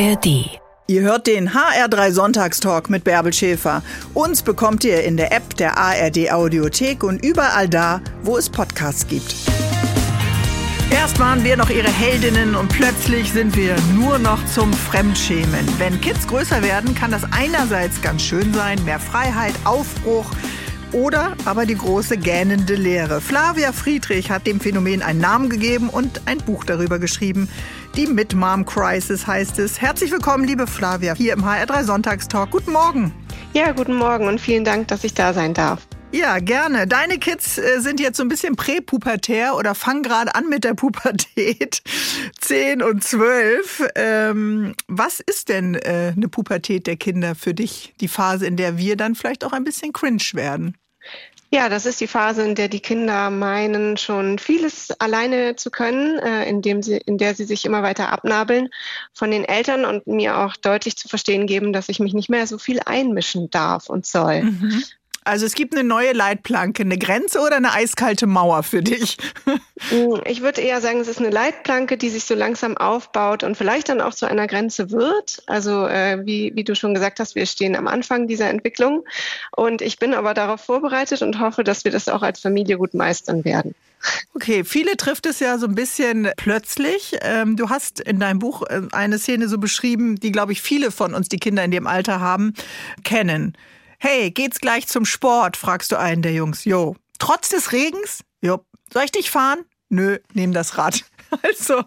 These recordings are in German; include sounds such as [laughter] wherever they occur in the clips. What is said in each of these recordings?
ARD. Ihr hört den HR3 Sonntagstalk mit Bärbel Schäfer. Uns bekommt ihr in der App der ARD Audiothek und überall da, wo es Podcasts gibt. Erst waren wir noch ihre Heldinnen und plötzlich sind wir nur noch zum Fremdschämen. Wenn Kids größer werden, kann das einerseits ganz schön sein, mehr Freiheit, Aufbruch, oder aber die große gähnende Leere. Flavia Friedrich hat dem Phänomen einen Namen gegeben und ein Buch darüber geschrieben. Die Mid-Mom Crisis heißt es. Herzlich willkommen, liebe Flavia, hier im HR3 Sonntagstalk. Guten Morgen. Ja, guten Morgen und vielen Dank, dass ich da sein darf. Ja, gerne. Deine Kids äh, sind jetzt so ein bisschen präpubertär oder fangen gerade an mit der Pubertät. [laughs] Zehn und zwölf. Ähm, was ist denn äh, eine Pubertät der Kinder für dich? Die Phase, in der wir dann vielleicht auch ein bisschen cringe werden? Ja, das ist die Phase, in der die Kinder meinen, schon vieles alleine zu können, äh, indem sie, in der sie sich immer weiter abnabeln von den Eltern und mir auch deutlich zu verstehen geben, dass ich mich nicht mehr so viel einmischen darf und soll. Mhm. Also es gibt eine neue Leitplanke, eine Grenze oder eine eiskalte Mauer für dich? Mm, [laughs] ich würde eher sagen, es ist eine Leitplanke, die sich so langsam aufbaut und vielleicht dann auch zu einer Grenze wird. Also äh, wie, wie du schon gesagt hast, wir stehen am Anfang dieser Entwicklung und ich bin aber darauf vorbereitet und hoffe, dass wir das auch als Familie gut meistern werden. Okay, viele trifft es ja so ein bisschen plötzlich. Ähm, du hast in deinem Buch äh, eine Szene so beschrieben, die, glaube ich, viele von uns, die Kinder in dem Alter haben, kennen. Hey, geht's gleich zum Sport? fragst du einen der Jungs. Jo. Trotz des Regens? Jo. Soll ich dich fahren? Nö, nehm das Rad. [laughs] Also,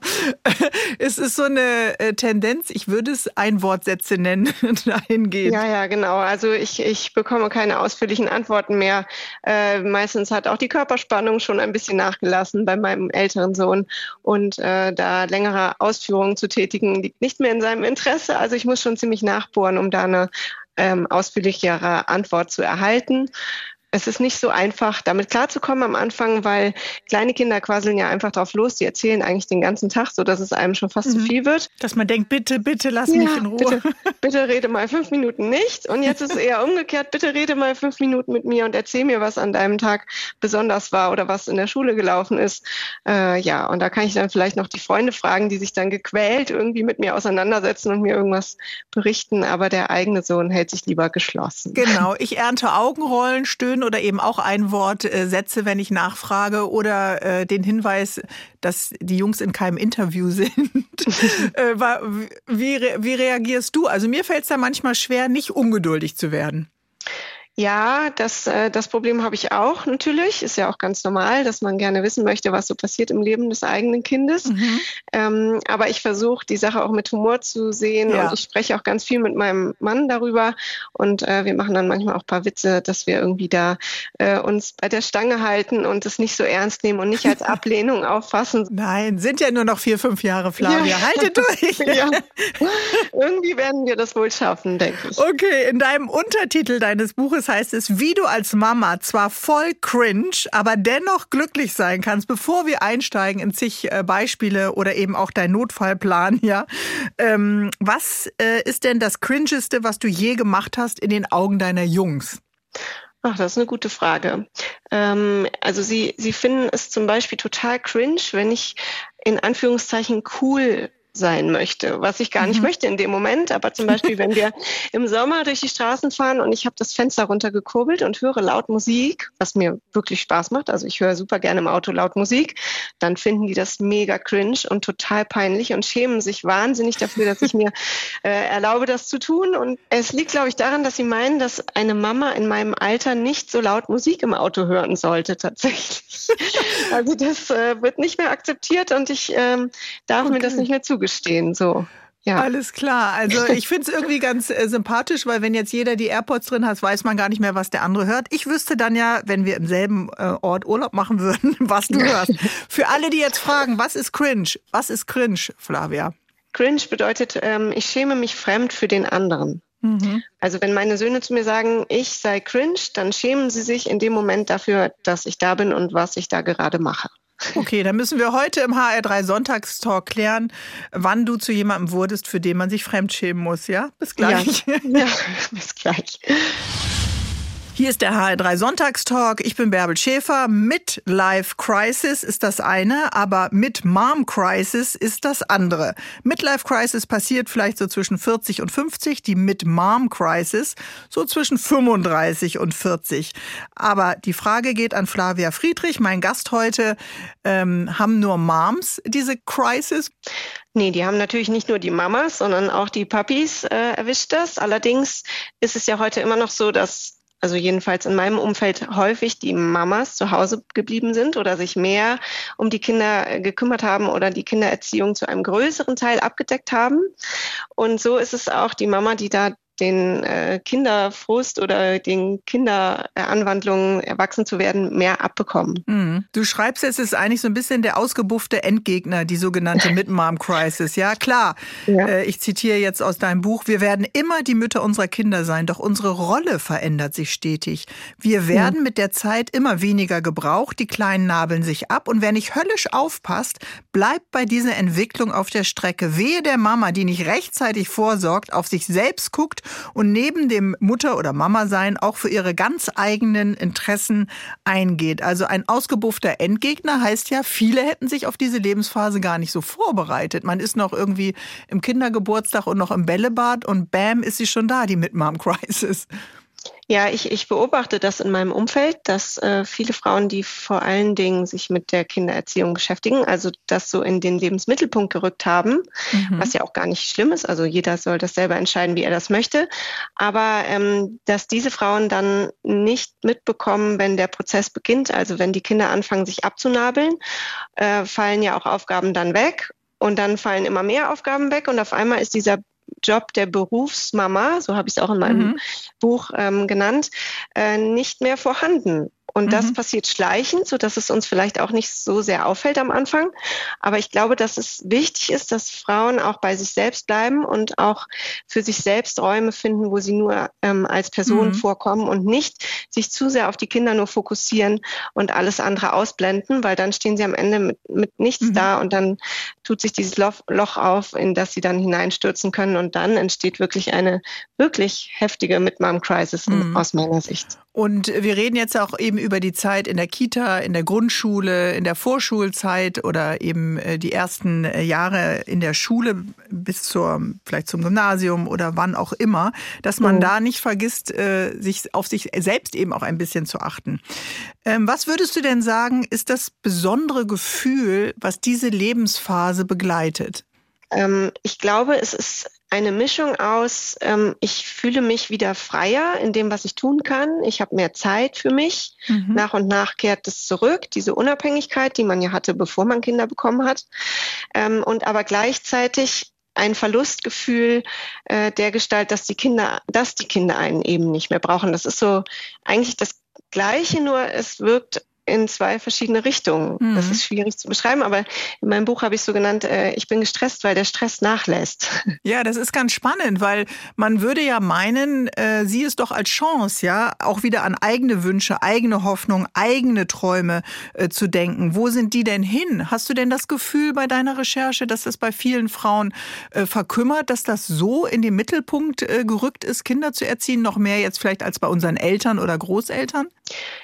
[laughs] es ist so eine äh, Tendenz, ich würde es Einwortsätze nennen, [laughs] dahingehend. Ja, ja, genau. Also ich, ich bekomme keine ausführlichen Antworten mehr. Äh, meistens hat auch die Körperspannung schon ein bisschen nachgelassen bei meinem älteren Sohn. Und äh, da längere Ausführungen zu tätigen, liegt nicht mehr in seinem Interesse. Also ich muss schon ziemlich nachbohren, um da eine ähm, ausführlichere Antwort zu erhalten. Es ist nicht so einfach, damit klarzukommen am Anfang, weil kleine Kinder quasseln ja einfach drauf los. Die erzählen eigentlich den ganzen Tag, so dass es einem schon fast mhm. zu viel wird. Dass man denkt, bitte, bitte lass ja, mich in Ruhe. Bitte, [laughs] bitte rede mal fünf Minuten nicht. Und jetzt ist es eher umgekehrt. Bitte rede mal fünf Minuten mit mir und erzähl mir, was an deinem Tag besonders war oder was in der Schule gelaufen ist. Äh, ja, und da kann ich dann vielleicht noch die Freunde fragen, die sich dann gequält irgendwie mit mir auseinandersetzen und mir irgendwas berichten. Aber der eigene Sohn hält sich lieber geschlossen. Genau. Ich ernte Augenrollen, Stöhnen oder eben auch ein Wort äh, setze, wenn ich nachfrage oder äh, den Hinweis, dass die Jungs in keinem Interview [laughs] sind. äh, wie, wie reagierst du? Also mir fällt es da manchmal schwer, nicht ungeduldig zu werden. Ja, das, äh, das Problem habe ich auch natürlich. Ist ja auch ganz normal, dass man gerne wissen möchte, was so passiert im Leben des eigenen Kindes. Mhm. Ähm, aber ich versuche, die Sache auch mit Humor zu sehen. Ja. Und ich spreche auch ganz viel mit meinem Mann darüber. Und äh, wir machen dann manchmal auch ein paar Witze, dass wir irgendwie da äh, uns bei der Stange halten und es nicht so ernst nehmen und nicht als [laughs] Ablehnung auffassen. Nein, sind ja nur noch vier, fünf Jahre, Flavia. Ja. Haltet durch. [laughs] ja. [laughs] Irgendwie werden wir das wohl schaffen, denke ich. Okay, in deinem Untertitel deines Buches heißt es, wie du als Mama zwar voll cringe, aber dennoch glücklich sein kannst, bevor wir einsteigen in zig äh, Beispiele oder eben auch dein Notfallplan, ja. Ähm, was äh, ist denn das Cringeste, was du je gemacht hast in den Augen deiner Jungs? Ach, das ist eine gute Frage. Ähm, also sie, sie finden es zum Beispiel total cringe, wenn ich in Anführungszeichen cool sein möchte, was ich gar nicht mhm. möchte in dem Moment. Aber zum [laughs] Beispiel, wenn wir im Sommer durch die Straßen fahren und ich habe das Fenster runtergekurbelt und höre laut Musik, was mir wirklich Spaß macht, also ich höre super gerne im Auto laut Musik, dann finden die das mega cringe und total peinlich und schämen sich wahnsinnig dafür, dass ich mir [laughs] äh, erlaube, das zu tun. Und es liegt, glaube ich, daran, dass sie meinen, dass eine Mama in meinem Alter nicht so laut Musik im Auto hören sollte, tatsächlich. [laughs] also das äh, wird nicht mehr akzeptiert und ich ähm, darf okay. mir das nicht mehr zugeben zugestehen. So. Ja. Alles klar. Also [laughs] ich finde es irgendwie ganz äh, sympathisch, weil wenn jetzt jeder die AirPods drin hat, weiß man gar nicht mehr, was der andere hört. Ich wüsste dann ja, wenn wir im selben äh, Ort Urlaub machen würden, [laughs] was du hörst. [laughs] Für alle, die jetzt fragen, was ist cringe? Was ist cringe, Flavia? Cringe bedeutet, ähm, ich schäme mich fremd für den anderen. Mhm. Also wenn meine Söhne zu mir sagen, ich sei cringe, dann schämen sie sich in dem Moment dafür, dass ich da bin und was ich da gerade mache. Okay, dann müssen wir heute im HR3 Sonntagstalk klären, wann du zu jemandem wurdest, für den man sich fremdschämen muss, ja? Bis gleich. Ja, ja [laughs] bis gleich. Hier ist der HR3 Sonntagstalk. Ich bin Bärbel Schäfer. Mit Life Crisis ist das eine, aber mit Mom Crisis ist das andere. Midlife Crisis passiert vielleicht so zwischen 40 und 50, die mit Mom Crisis so zwischen 35 und 40. Aber die Frage geht an Flavia Friedrich, mein Gast heute. Ähm, haben nur Moms diese Crisis? Nee, die haben natürlich nicht nur die Mamas, sondern auch die Papis äh, erwischt das. Allerdings ist es ja heute immer noch so, dass also jedenfalls in meinem Umfeld häufig die Mamas zu Hause geblieben sind oder sich mehr um die Kinder gekümmert haben oder die Kindererziehung zu einem größeren Teil abgedeckt haben. Und so ist es auch die Mama, die da den äh, Kinderfrust oder den Kinderanwandlungen, erwachsen zu werden, mehr abbekommen. Mhm. Du schreibst, es ist eigentlich so ein bisschen der ausgebuffte Endgegner, die sogenannte [laughs] Mid-Mom-Crisis. Ja, klar. Ja. Äh, ich zitiere jetzt aus deinem Buch, wir werden immer die Mütter unserer Kinder sein, doch unsere Rolle verändert sich stetig. Wir werden ja. mit der Zeit immer weniger gebraucht, die Kleinen nabeln sich ab und wer nicht höllisch aufpasst, bleibt bei dieser Entwicklung auf der Strecke. Wehe der Mama, die nicht rechtzeitig vorsorgt, auf sich selbst guckt und neben dem Mutter- oder Mama-Sein auch für ihre ganz eigenen Interessen eingeht. Also ein ausgebuffter Endgegner heißt ja, viele hätten sich auf diese Lebensphase gar nicht so vorbereitet. Man ist noch irgendwie im Kindergeburtstag und noch im Bällebad und bam, ist sie schon da, die Mid-Mom-Crisis. Ja, ich, ich beobachte das in meinem Umfeld, dass äh, viele Frauen, die vor allen Dingen sich mit der Kindererziehung beschäftigen, also das so in den Lebensmittelpunkt gerückt haben, mhm. was ja auch gar nicht schlimm ist. Also jeder soll das selber entscheiden, wie er das möchte. Aber ähm, dass diese Frauen dann nicht mitbekommen, wenn der Prozess beginnt, also wenn die Kinder anfangen, sich abzunabeln, äh, fallen ja auch Aufgaben dann weg. Und dann fallen immer mehr Aufgaben weg und auf einmal ist dieser Job der Berufsmama, so habe ich es auch in meinem mhm. Buch ähm, genannt, äh, nicht mehr vorhanden. Und mhm. das passiert schleichend, so dass es uns vielleicht auch nicht so sehr auffällt am Anfang. Aber ich glaube, dass es wichtig ist, dass Frauen auch bei sich selbst bleiben und auch für sich selbst Räume finden, wo sie nur ähm, als Person mhm. vorkommen und nicht sich zu sehr auf die Kinder nur fokussieren und alles andere ausblenden, weil dann stehen sie am Ende mit, mit nichts mhm. da und dann tut sich dieses Loch, Loch auf, in das sie dann hineinstürzen können und dann entsteht wirklich eine wirklich heftige Mid-Mom-Crisis mhm. aus meiner Sicht. Und wir reden jetzt auch eben über die Zeit in der Kita, in der Grundschule, in der Vorschulzeit oder eben äh, die ersten äh, Jahre in der Schule bis zur, vielleicht zum Gymnasium oder wann auch immer, dass man mhm. da nicht vergisst, äh, sich auf sich selbst eben auch ein bisschen zu achten. Ähm, was würdest du denn sagen, ist das besondere Gefühl, was diese Lebensphase begleitet? Ähm, ich glaube, es ist eine Mischung aus, ähm, ich fühle mich wieder freier in dem, was ich tun kann. Ich habe mehr Zeit für mich. Mhm. Nach und nach kehrt es zurück, diese Unabhängigkeit, die man ja hatte, bevor man Kinder bekommen hat. Ähm, und aber gleichzeitig ein Verlustgefühl äh, der Gestalt, dass die Kinder, dass die Kinder einen eben nicht mehr brauchen. Das ist so eigentlich das Gleiche, nur es wirkt in zwei verschiedene Richtungen. Mhm. Das ist schwierig zu beschreiben, aber in meinem Buch habe ich so genannt, äh, ich bin gestresst, weil der Stress nachlässt. [laughs] Ja, das ist ganz spannend, weil man würde ja meinen, äh, sieh es doch als Chance, ja, auch wieder an eigene Wünsche, eigene Hoffnung, eigene Träume äh, zu denken. Wo sind die denn hin? Hast du denn das Gefühl bei deiner Recherche, dass das bei vielen Frauen äh, verkümmert, dass das so in den Mittelpunkt äh, gerückt ist, Kinder zu erziehen, noch mehr jetzt vielleicht als bei unseren Eltern oder Großeltern?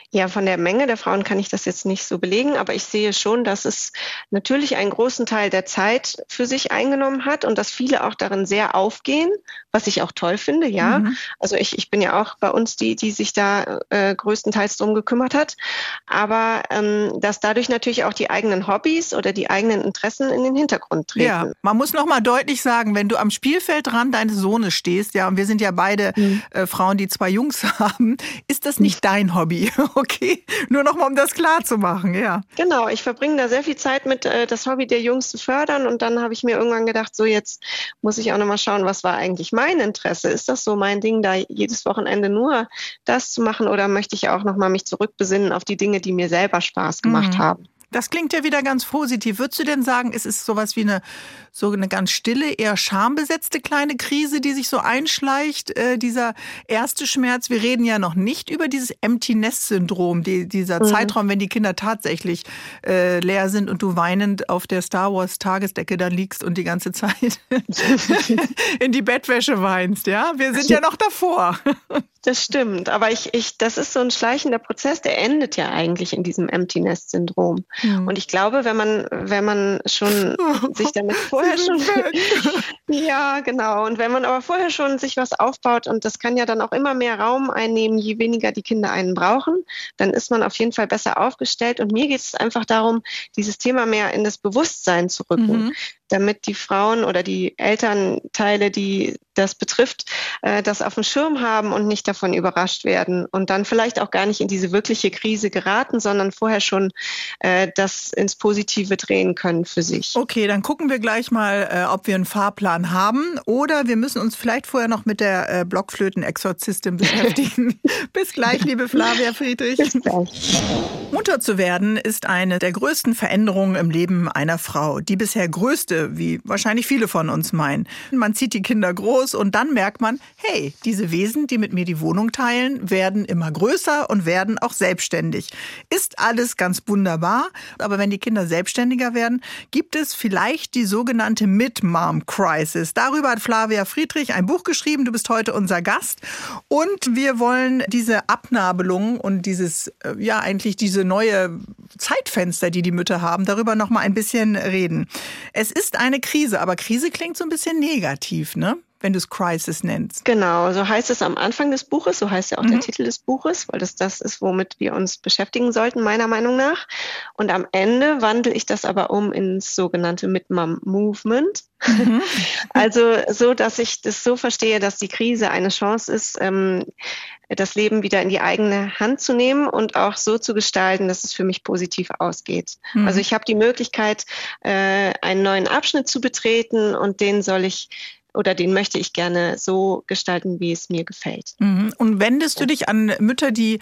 Ja, von der Menge der Frauen kann ich das jetzt nicht so belegen, aber ich sehe schon, dass es natürlich einen großen Teil der Zeit für sich eingenommen hat und dass viele auch darin sehr aufgehen, was ich auch toll finde, ja. Mhm. Also ich, ich bin ja auch bei uns die, die sich da äh, größtenteils drum gekümmert hat, aber ähm, dass dadurch natürlich auch die eigenen Hobbys oder die eigenen Interessen in den Hintergrund treten. Ja, man muss noch mal deutlich sagen, wenn du am Spielfeldrand deines Sohnes stehst, ja, und wir sind ja beide mhm. äh, Frauen, die zwei Jungs [laughs] haben, ist das nicht mhm. dein Hobby? [laughs] Okay, nur noch mal, um das klar zu machen, ja. Genau, ich verbringe da sehr viel Zeit mit, äh, das Hobby der Jungs zu fördern und dann habe ich mir irgendwann gedacht, so jetzt muss ich auch noch mal schauen, was war eigentlich mein Interesse? Ist das so mein Ding, da jedes Wochenende nur das zu machen oder möchte ich auch noch mal mich zurückbesinnen auf die Dinge, die mir selber Spaß gemacht mhm. haben? Das klingt ja wieder ganz positiv. Würdest du denn sagen, es ist sowas wie eine so eine ganz stille, eher schambesetzte kleine Krise, die sich so einschleicht, äh, dieser erste Schmerz? Wir reden ja noch nicht über dieses Empty Nest Syndrom, die, dieser mhm. Zeitraum, wenn die Kinder tatsächlich äh, leer sind und du weinend auf der Star Wars Tagesdecke da liegst und die ganze Zeit [laughs] in die Bettwäsche weinst. Ja, wir sind ja noch davor. [laughs] Das stimmt, aber ich, ich, das ist so ein schleichender Prozess, der endet ja eigentlich in diesem Empty Nest Syndrom. Mhm. Und ich glaube, wenn man, wenn man schon [laughs] sich damit vorher schon, [laughs] [laughs] ja, genau. Und wenn man aber vorher schon sich was aufbaut und das kann ja dann auch immer mehr Raum einnehmen, je weniger die Kinder einen brauchen, dann ist man auf jeden Fall besser aufgestellt. Und mir geht es einfach darum, dieses Thema mehr in das Bewusstsein zu rücken. Mhm damit die Frauen oder die Elternteile, die das betrifft, äh, das auf dem Schirm haben und nicht davon überrascht werden und dann vielleicht auch gar nicht in diese wirkliche Krise geraten, sondern vorher schon äh, das ins Positive drehen können für sich. Okay, dann gucken wir gleich mal, äh, ob wir einen Fahrplan haben oder wir müssen uns vielleicht vorher noch mit der Blockflöten-Exorzistin [laughs] beschäftigen. Bis gleich, liebe Flavia Friedrich. Bis gleich. Mutter zu werden ist eine der größten Veränderungen im Leben einer Frau. Die bisher größte wie wahrscheinlich viele von uns meinen. Man zieht die Kinder groß und dann merkt man, hey, diese Wesen, die mit mir die Wohnung teilen, werden immer größer und werden auch selbstständig. Ist alles ganz wunderbar, aber wenn die Kinder selbstständiger werden, gibt es vielleicht die sogenannte Mid-Mom-Crisis. Darüber hat Flavia Friedrich ein Buch geschrieben. Du bist heute unser Gast und wir wollen diese Abnabelung und dieses, äh, ja, eigentlich diese neue Zeitfenster, die die Mütter haben, darüber noch mal ein bisschen reden. Es ist ist eine Krise, aber Krise klingt so ein bisschen negativ, ne? Wenn du es Crisis nennst. Genau, so heißt es am Anfang des Buches, so heißt ja auch mhm. der Titel des Buches, weil das das ist, womit wir uns beschäftigen sollten, meiner Meinung nach. Und am Ende wandle ich das aber um ins sogenannte Mid-Mom Movement. Mhm. [laughs] Also so, dass ich das so verstehe, dass die Krise eine Chance ist, ähm, das Leben wieder in die eigene Hand zu nehmen und auch so zu gestalten, dass es für mich positiv ausgeht. Mhm. Also ich habe die Möglichkeit, äh, einen neuen Abschnitt zu betreten und den soll ich oder den möchte ich gerne so gestalten, wie es mir gefällt. Mhm. Und wendest du dich an Mütter, die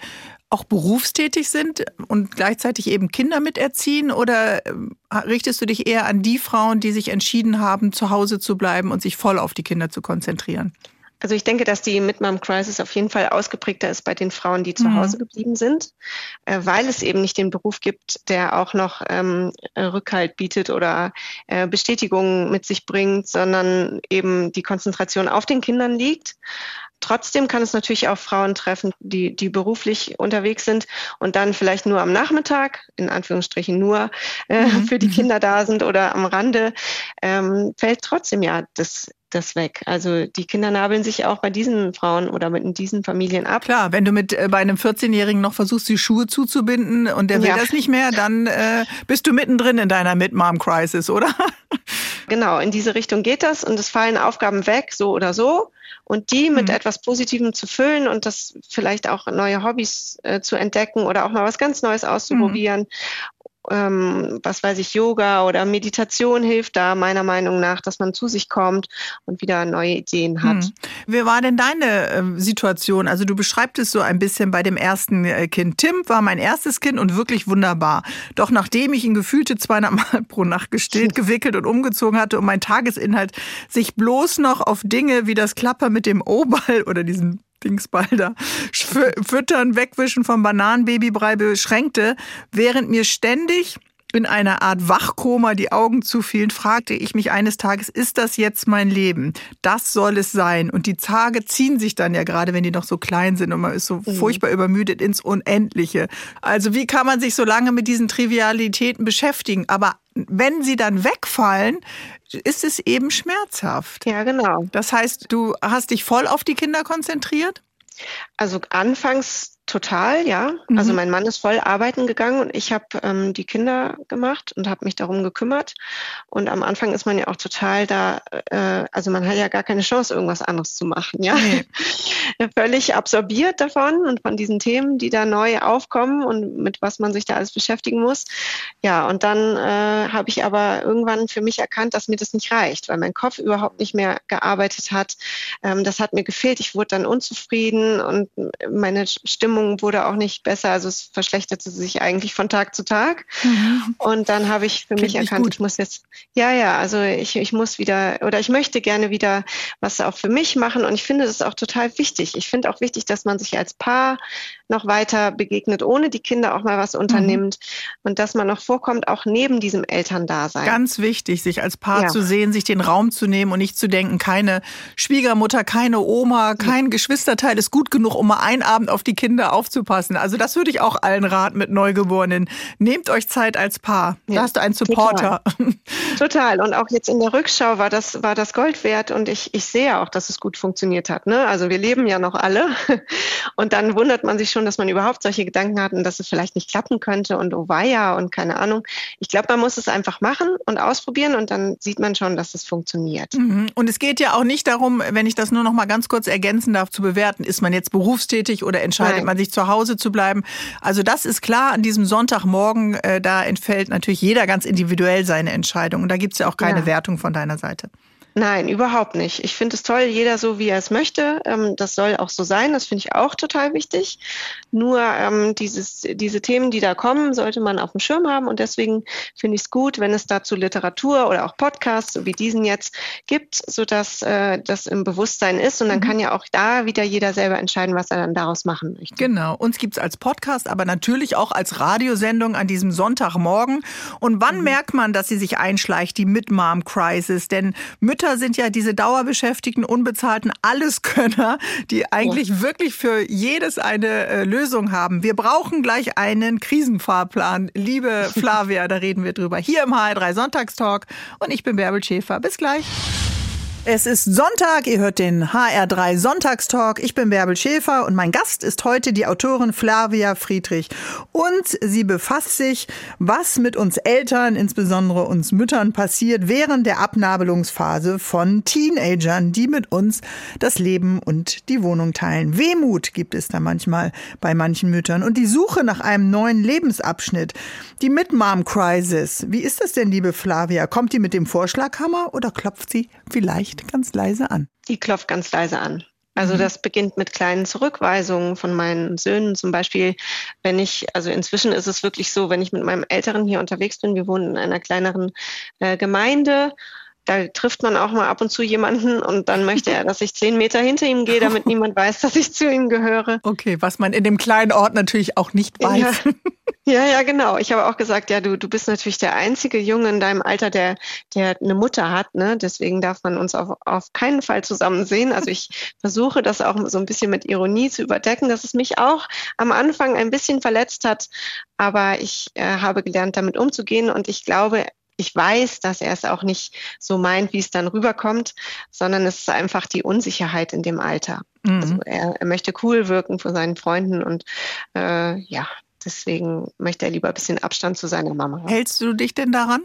auch berufstätig sind und gleichzeitig eben Kinder miterziehen oder ähm, richtest du dich eher an die Frauen, die sich entschieden haben, zu Hause zu bleiben und sich voll auf die Kinder zu konzentrieren? Also ich denke, dass die Mid-Mom-Crisis auf jeden Fall ausgeprägter ist bei den Frauen, die zu mhm. Hause geblieben sind, äh, weil es eben nicht den Beruf gibt, der auch noch ähm, Rückhalt bietet oder äh, Bestätigung mit sich bringt, sondern eben die Konzentration auf den Kindern liegt. Trotzdem kann es natürlich auch Frauen treffen, die, die beruflich unterwegs sind und dann vielleicht nur am Nachmittag, in Anführungsstrichen nur äh, mhm. für die. Kinder da sind oder am Rande, ähm, fällt trotzdem ja das das weg. Also die Kinder nabeln sich auch bei diesen Frauen oder in diesen Familien ab. Klar, wenn du mit äh, bei einem 14-Jährigen noch versuchst, die Schuhe zuzubinden und der will ja. das nicht mehr, dann äh, bist du mittendrin in deiner Mid-Mom-Crisis, oder? [laughs] Genau, in diese Richtung geht das und es fallen Aufgaben weg, so oder so. Und die mit mhm. etwas Positivem zu füllen und das vielleicht auch neue Hobbys äh, zu entdecken oder auch mal was ganz Neues auszuprobieren mhm ähm, was weiß ich, Yoga oder Meditation hilft da meiner Meinung nach, dass man zu sich kommt und wieder neue Ideen hat. Hm. Wie war denn deine äh, Situation? Also du beschreibst es so ein bisschen bei dem ersten äh, Kind. Tim war mein erstes Kind und wirklich wunderbar. Doch nachdem ich ihn gefühlte zweieinhalb Mal pro Nacht gestillt, [laughs] gewickelt und umgezogen hatte und mein Tagesinhalt sich bloß noch auf Dinge wie das Klapper mit dem O-Ball oder diesem Dingsball da, Füttern, Wegwischen vom Bananenbabybrei beschränkte, während mir ständig in einer Art Wachkoma die Augen zufielen, fragte ich mich eines Tages, ist das jetzt mein Leben? Das soll es sein. Und die Tage ziehen sich dann ja gerade, wenn die noch so klein sind und man ist so mhm. furchtbar übermüdet ins Unendliche. Also wie kann man sich so lange mit diesen Trivialitäten beschäftigen? Aber wenn sie dann wegfallen, ist es eben schmerzhaft. Ja, genau. Das heißt, du hast dich voll auf die Kinder konzentriert? Also anfangs total, ja. Mhm. Also mein Mann ist voll arbeiten gegangen und ich habe ähm, die Kinder gemacht und habe mich darum gekümmert. Und am Anfang ist man ja auch total da, äh, also man hat ja gar keine Chance, irgendwas anderes zu machen, ja. Nee. [laughs] völlig absorbiert davon und von diesen Themen, die da neu aufkommen und mit was man sich da alles beschäftigen muss. Ja, und dann äh, habe ich aber irgendwann für mich erkannt, dass mir das nicht reicht, weil mein Kopf überhaupt nicht mehr gearbeitet hat. Ähm, das hat mir gefehlt. Ich wurde dann unzufrieden und meine Stimmung wurde auch nicht besser. Also es verschlechterte sich eigentlich von Tag zu Tag. Mhm. Und dann habe ich für Klingt mich erkannt, ich muss jetzt, ja, ja, also ich, ich muss wieder oder ich möchte gerne wieder was auch für mich machen. Und ich finde das auch total wichtig. Ich finde auch wichtig, dass man sich als Paar noch weiter begegnet, ohne die Kinder auch mal was mhm. unternimmt mhm. und dass man noch vorkommt, auch neben diesem Elterndasein. Ganz wichtig, sich als Paar ja. zu sehen, sich den Raum zu nehmen und nicht zu denken, keine Schwiegermutter, keine Oma, kein ja. Geschwisterteil ist gut genug, um mal einen Abend auf die Kinder aufzupassen. Also das würde ich auch allen raten mit Neugeborenen. Nehmt euch Zeit als Paar. Ja. Da hast du einen Supporter. Total. [laughs] Total. Und auch jetzt in der Rückschau war das, war das Gold wert und ich, ich sehe auch, dass es gut funktioniert hat. Ne? Also wir leben ja noch alle [laughs] und dann wundert man sich schon, dass man überhaupt solche Gedanken hat und dass es vielleicht nicht klappen könnte und oh weia und keine Ahnung. Ich glaube, man muss es einfach machen und ausprobieren und dann sieht man schon, dass es funktioniert. Mhm. Und es geht ja auch nicht darum, wenn ich das nur noch mal ganz kurz ergänzen darf, zu bewerten, ist man jetzt berufstätig oder entscheidet Nein. man sich zu Hause zu bleiben. Also das ist klar, an diesem Sonntagmorgen, äh, da entfällt natürlich jeder ganz individuell seine Entscheidung. Und da gibt es ja auch keine ja. Wertung von deiner Seite. Nein, überhaupt nicht. Ich finde es toll, jeder so, wie er es möchte. Ähm, das soll auch so sein. Das finde ich auch total wichtig. Nur ähm, dieses, diese Themen, die da kommen, sollte man auf dem Schirm haben. Und deswegen finde ich es gut, wenn es dazu Literatur oder auch Podcasts, so wie diesen jetzt, gibt, sodass äh, das im Bewusstsein ist. Und dann mhm. kann ja auch da wieder jeder selber entscheiden, was er dann daraus machen möchte. Genau. Uns gibt es als Podcast, aber natürlich auch als Radiosendung an diesem Sonntagmorgen. Und wann mhm. merkt man, dass sie sich einschleicht, die Mid-Mom-Crisis? Denn Mütter Mütter sind ja diese dauerbeschäftigten, unbezahlten Alleskönner, die eigentlich ja. wirklich für jedes eine äh, Lösung haben. Wir brauchen gleich einen Krisenfahrplan. Liebe [laughs] Flavia, da reden wir drüber. Hier im HR3 Sonntagstalk. Und ich bin Bärbel Schäfer. Bis gleich. Es ist Sonntag, ihr hört den HR3 Sonntagstalk. Ich bin Bärbel Schäfer und mein Gast ist heute die Autorin Flavia Friedrich. Und sie befasst sich, was mit uns Eltern, insbesondere uns Müttern, passiert während der Abnabelungsphase von Teenagern, die mit uns das Leben und die Wohnung teilen. Wehmut gibt es da manchmal bei manchen Müttern und die Suche nach einem neuen Lebensabschnitt. Die Mid-Mom-Crisis. Wie ist das denn, liebe Flavia? Kommt die mit dem Vorschlaghammer oder klopft sie vielleicht klopft ganz leise an. Die klopft ganz leise an. Also mhm. das beginnt mit kleinen Zurückweisungen von meinen Söhnen. Zum Beispiel, wenn ich, also inzwischen ist es wirklich so, wenn ich mit meinem Älteren hier unterwegs bin, wir wohnen in einer kleineren äh, Gemeinde, da trifft man auch mal ab und zu jemanden und dann möchte er, dass ich zehn Meter hinter ihm gehe, damit [laughs] niemand weiß, dass ich zu ihm gehöre. Okay, was man in dem kleinen Ort natürlich auch nicht weiß. Ja. [laughs] Ja, ja, genau. Ich habe auch gesagt, ja, du, du bist natürlich der einzige Junge in deinem Alter, der, der eine Mutter hat. Ne? Deswegen darf man uns auf, auf keinen Fall zusammen sehen. Also ich [laughs] versuche das auch so ein bisschen mit Ironie zu überdecken, dass es mich auch am Anfang ein bisschen verletzt hat. Aber ich äh, habe gelernt, damit umzugehen. Und ich glaube, ich weiß, dass er es auch nicht so meint, wie es dann rüberkommt, sondern es ist einfach die Unsicherheit in dem Alter. Mhm. Also er, er, möchte cool wirken vor seinen Freunden und äh, ja, Deswegen möchte er lieber ein bisschen Abstand zu seiner Mama haben. Hältst du dich denn daran?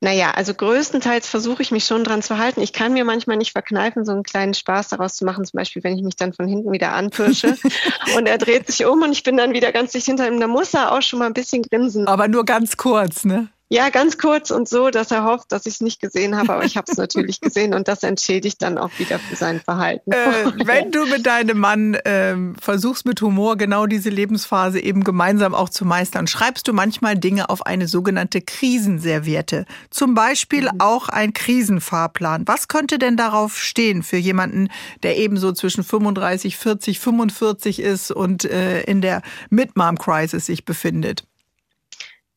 Naja, also größtenteils versuche ich mich schon dran zu halten. Ich kann mir manchmal nicht verkneifen, so einen kleinen Spaß daraus zu machen. Zum Beispiel, wenn ich mich dann von hinten wieder anpirsche [laughs] und er dreht sich um und ich bin dann wieder ganz dicht hinter ihm. Da muss er auch schon mal ein bisschen grinsen. Aber nur ganz kurz, ne? Ja, ganz kurz und so, dass er hofft, dass ich es nicht gesehen habe, aber ich habe es natürlich gesehen und das entschädigt dann auch wieder für sein Verhalten. Äh, [laughs] wenn du mit deinem Mann äh, versuchst mit Humor genau diese Lebensphase eben gemeinsam auch zu meistern, schreibst du manchmal Dinge auf eine sogenannte Krisenserviette. Zum Beispiel mhm. auch ein Krisenfahrplan. Was könnte denn darauf stehen für jemanden, der eben so zwischen 35, 40, 45 ist und äh, in der Mid-Mom-Crisis sich befindet?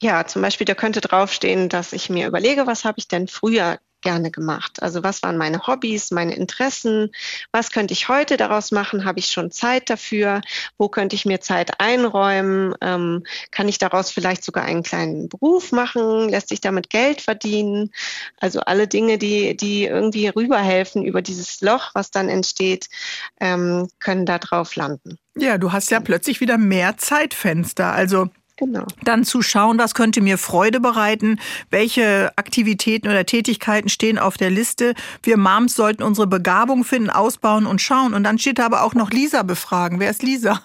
Ja, zum Beispiel, da könnte draufstehen, dass ich mir überlege, was habe ich denn früher gerne gemacht? Also was waren meine Hobbys, meine Interessen? Was könnte ich heute daraus machen? Habe ich schon Zeit dafür? Wo könnte ich mir Zeit einräumen? Ähm, kann ich daraus vielleicht sogar einen kleinen Beruf machen? Lässt sich damit Geld verdienen? Also alle Dinge, die, die irgendwie rüberhelfen über dieses Loch, was dann entsteht, ähm, können da drauf landen. Ja, du hast ja plötzlich wieder mehr Zeitfenster. Also Genau. Dann zu schauen, was könnte mir Freude bereiten, welche Aktivitäten oder Tätigkeiten stehen auf der Liste. Wir Moms sollten unsere Begabung finden, ausbauen und schauen. Und dann steht da aber auch noch Lisa befragen. Wer ist Lisa?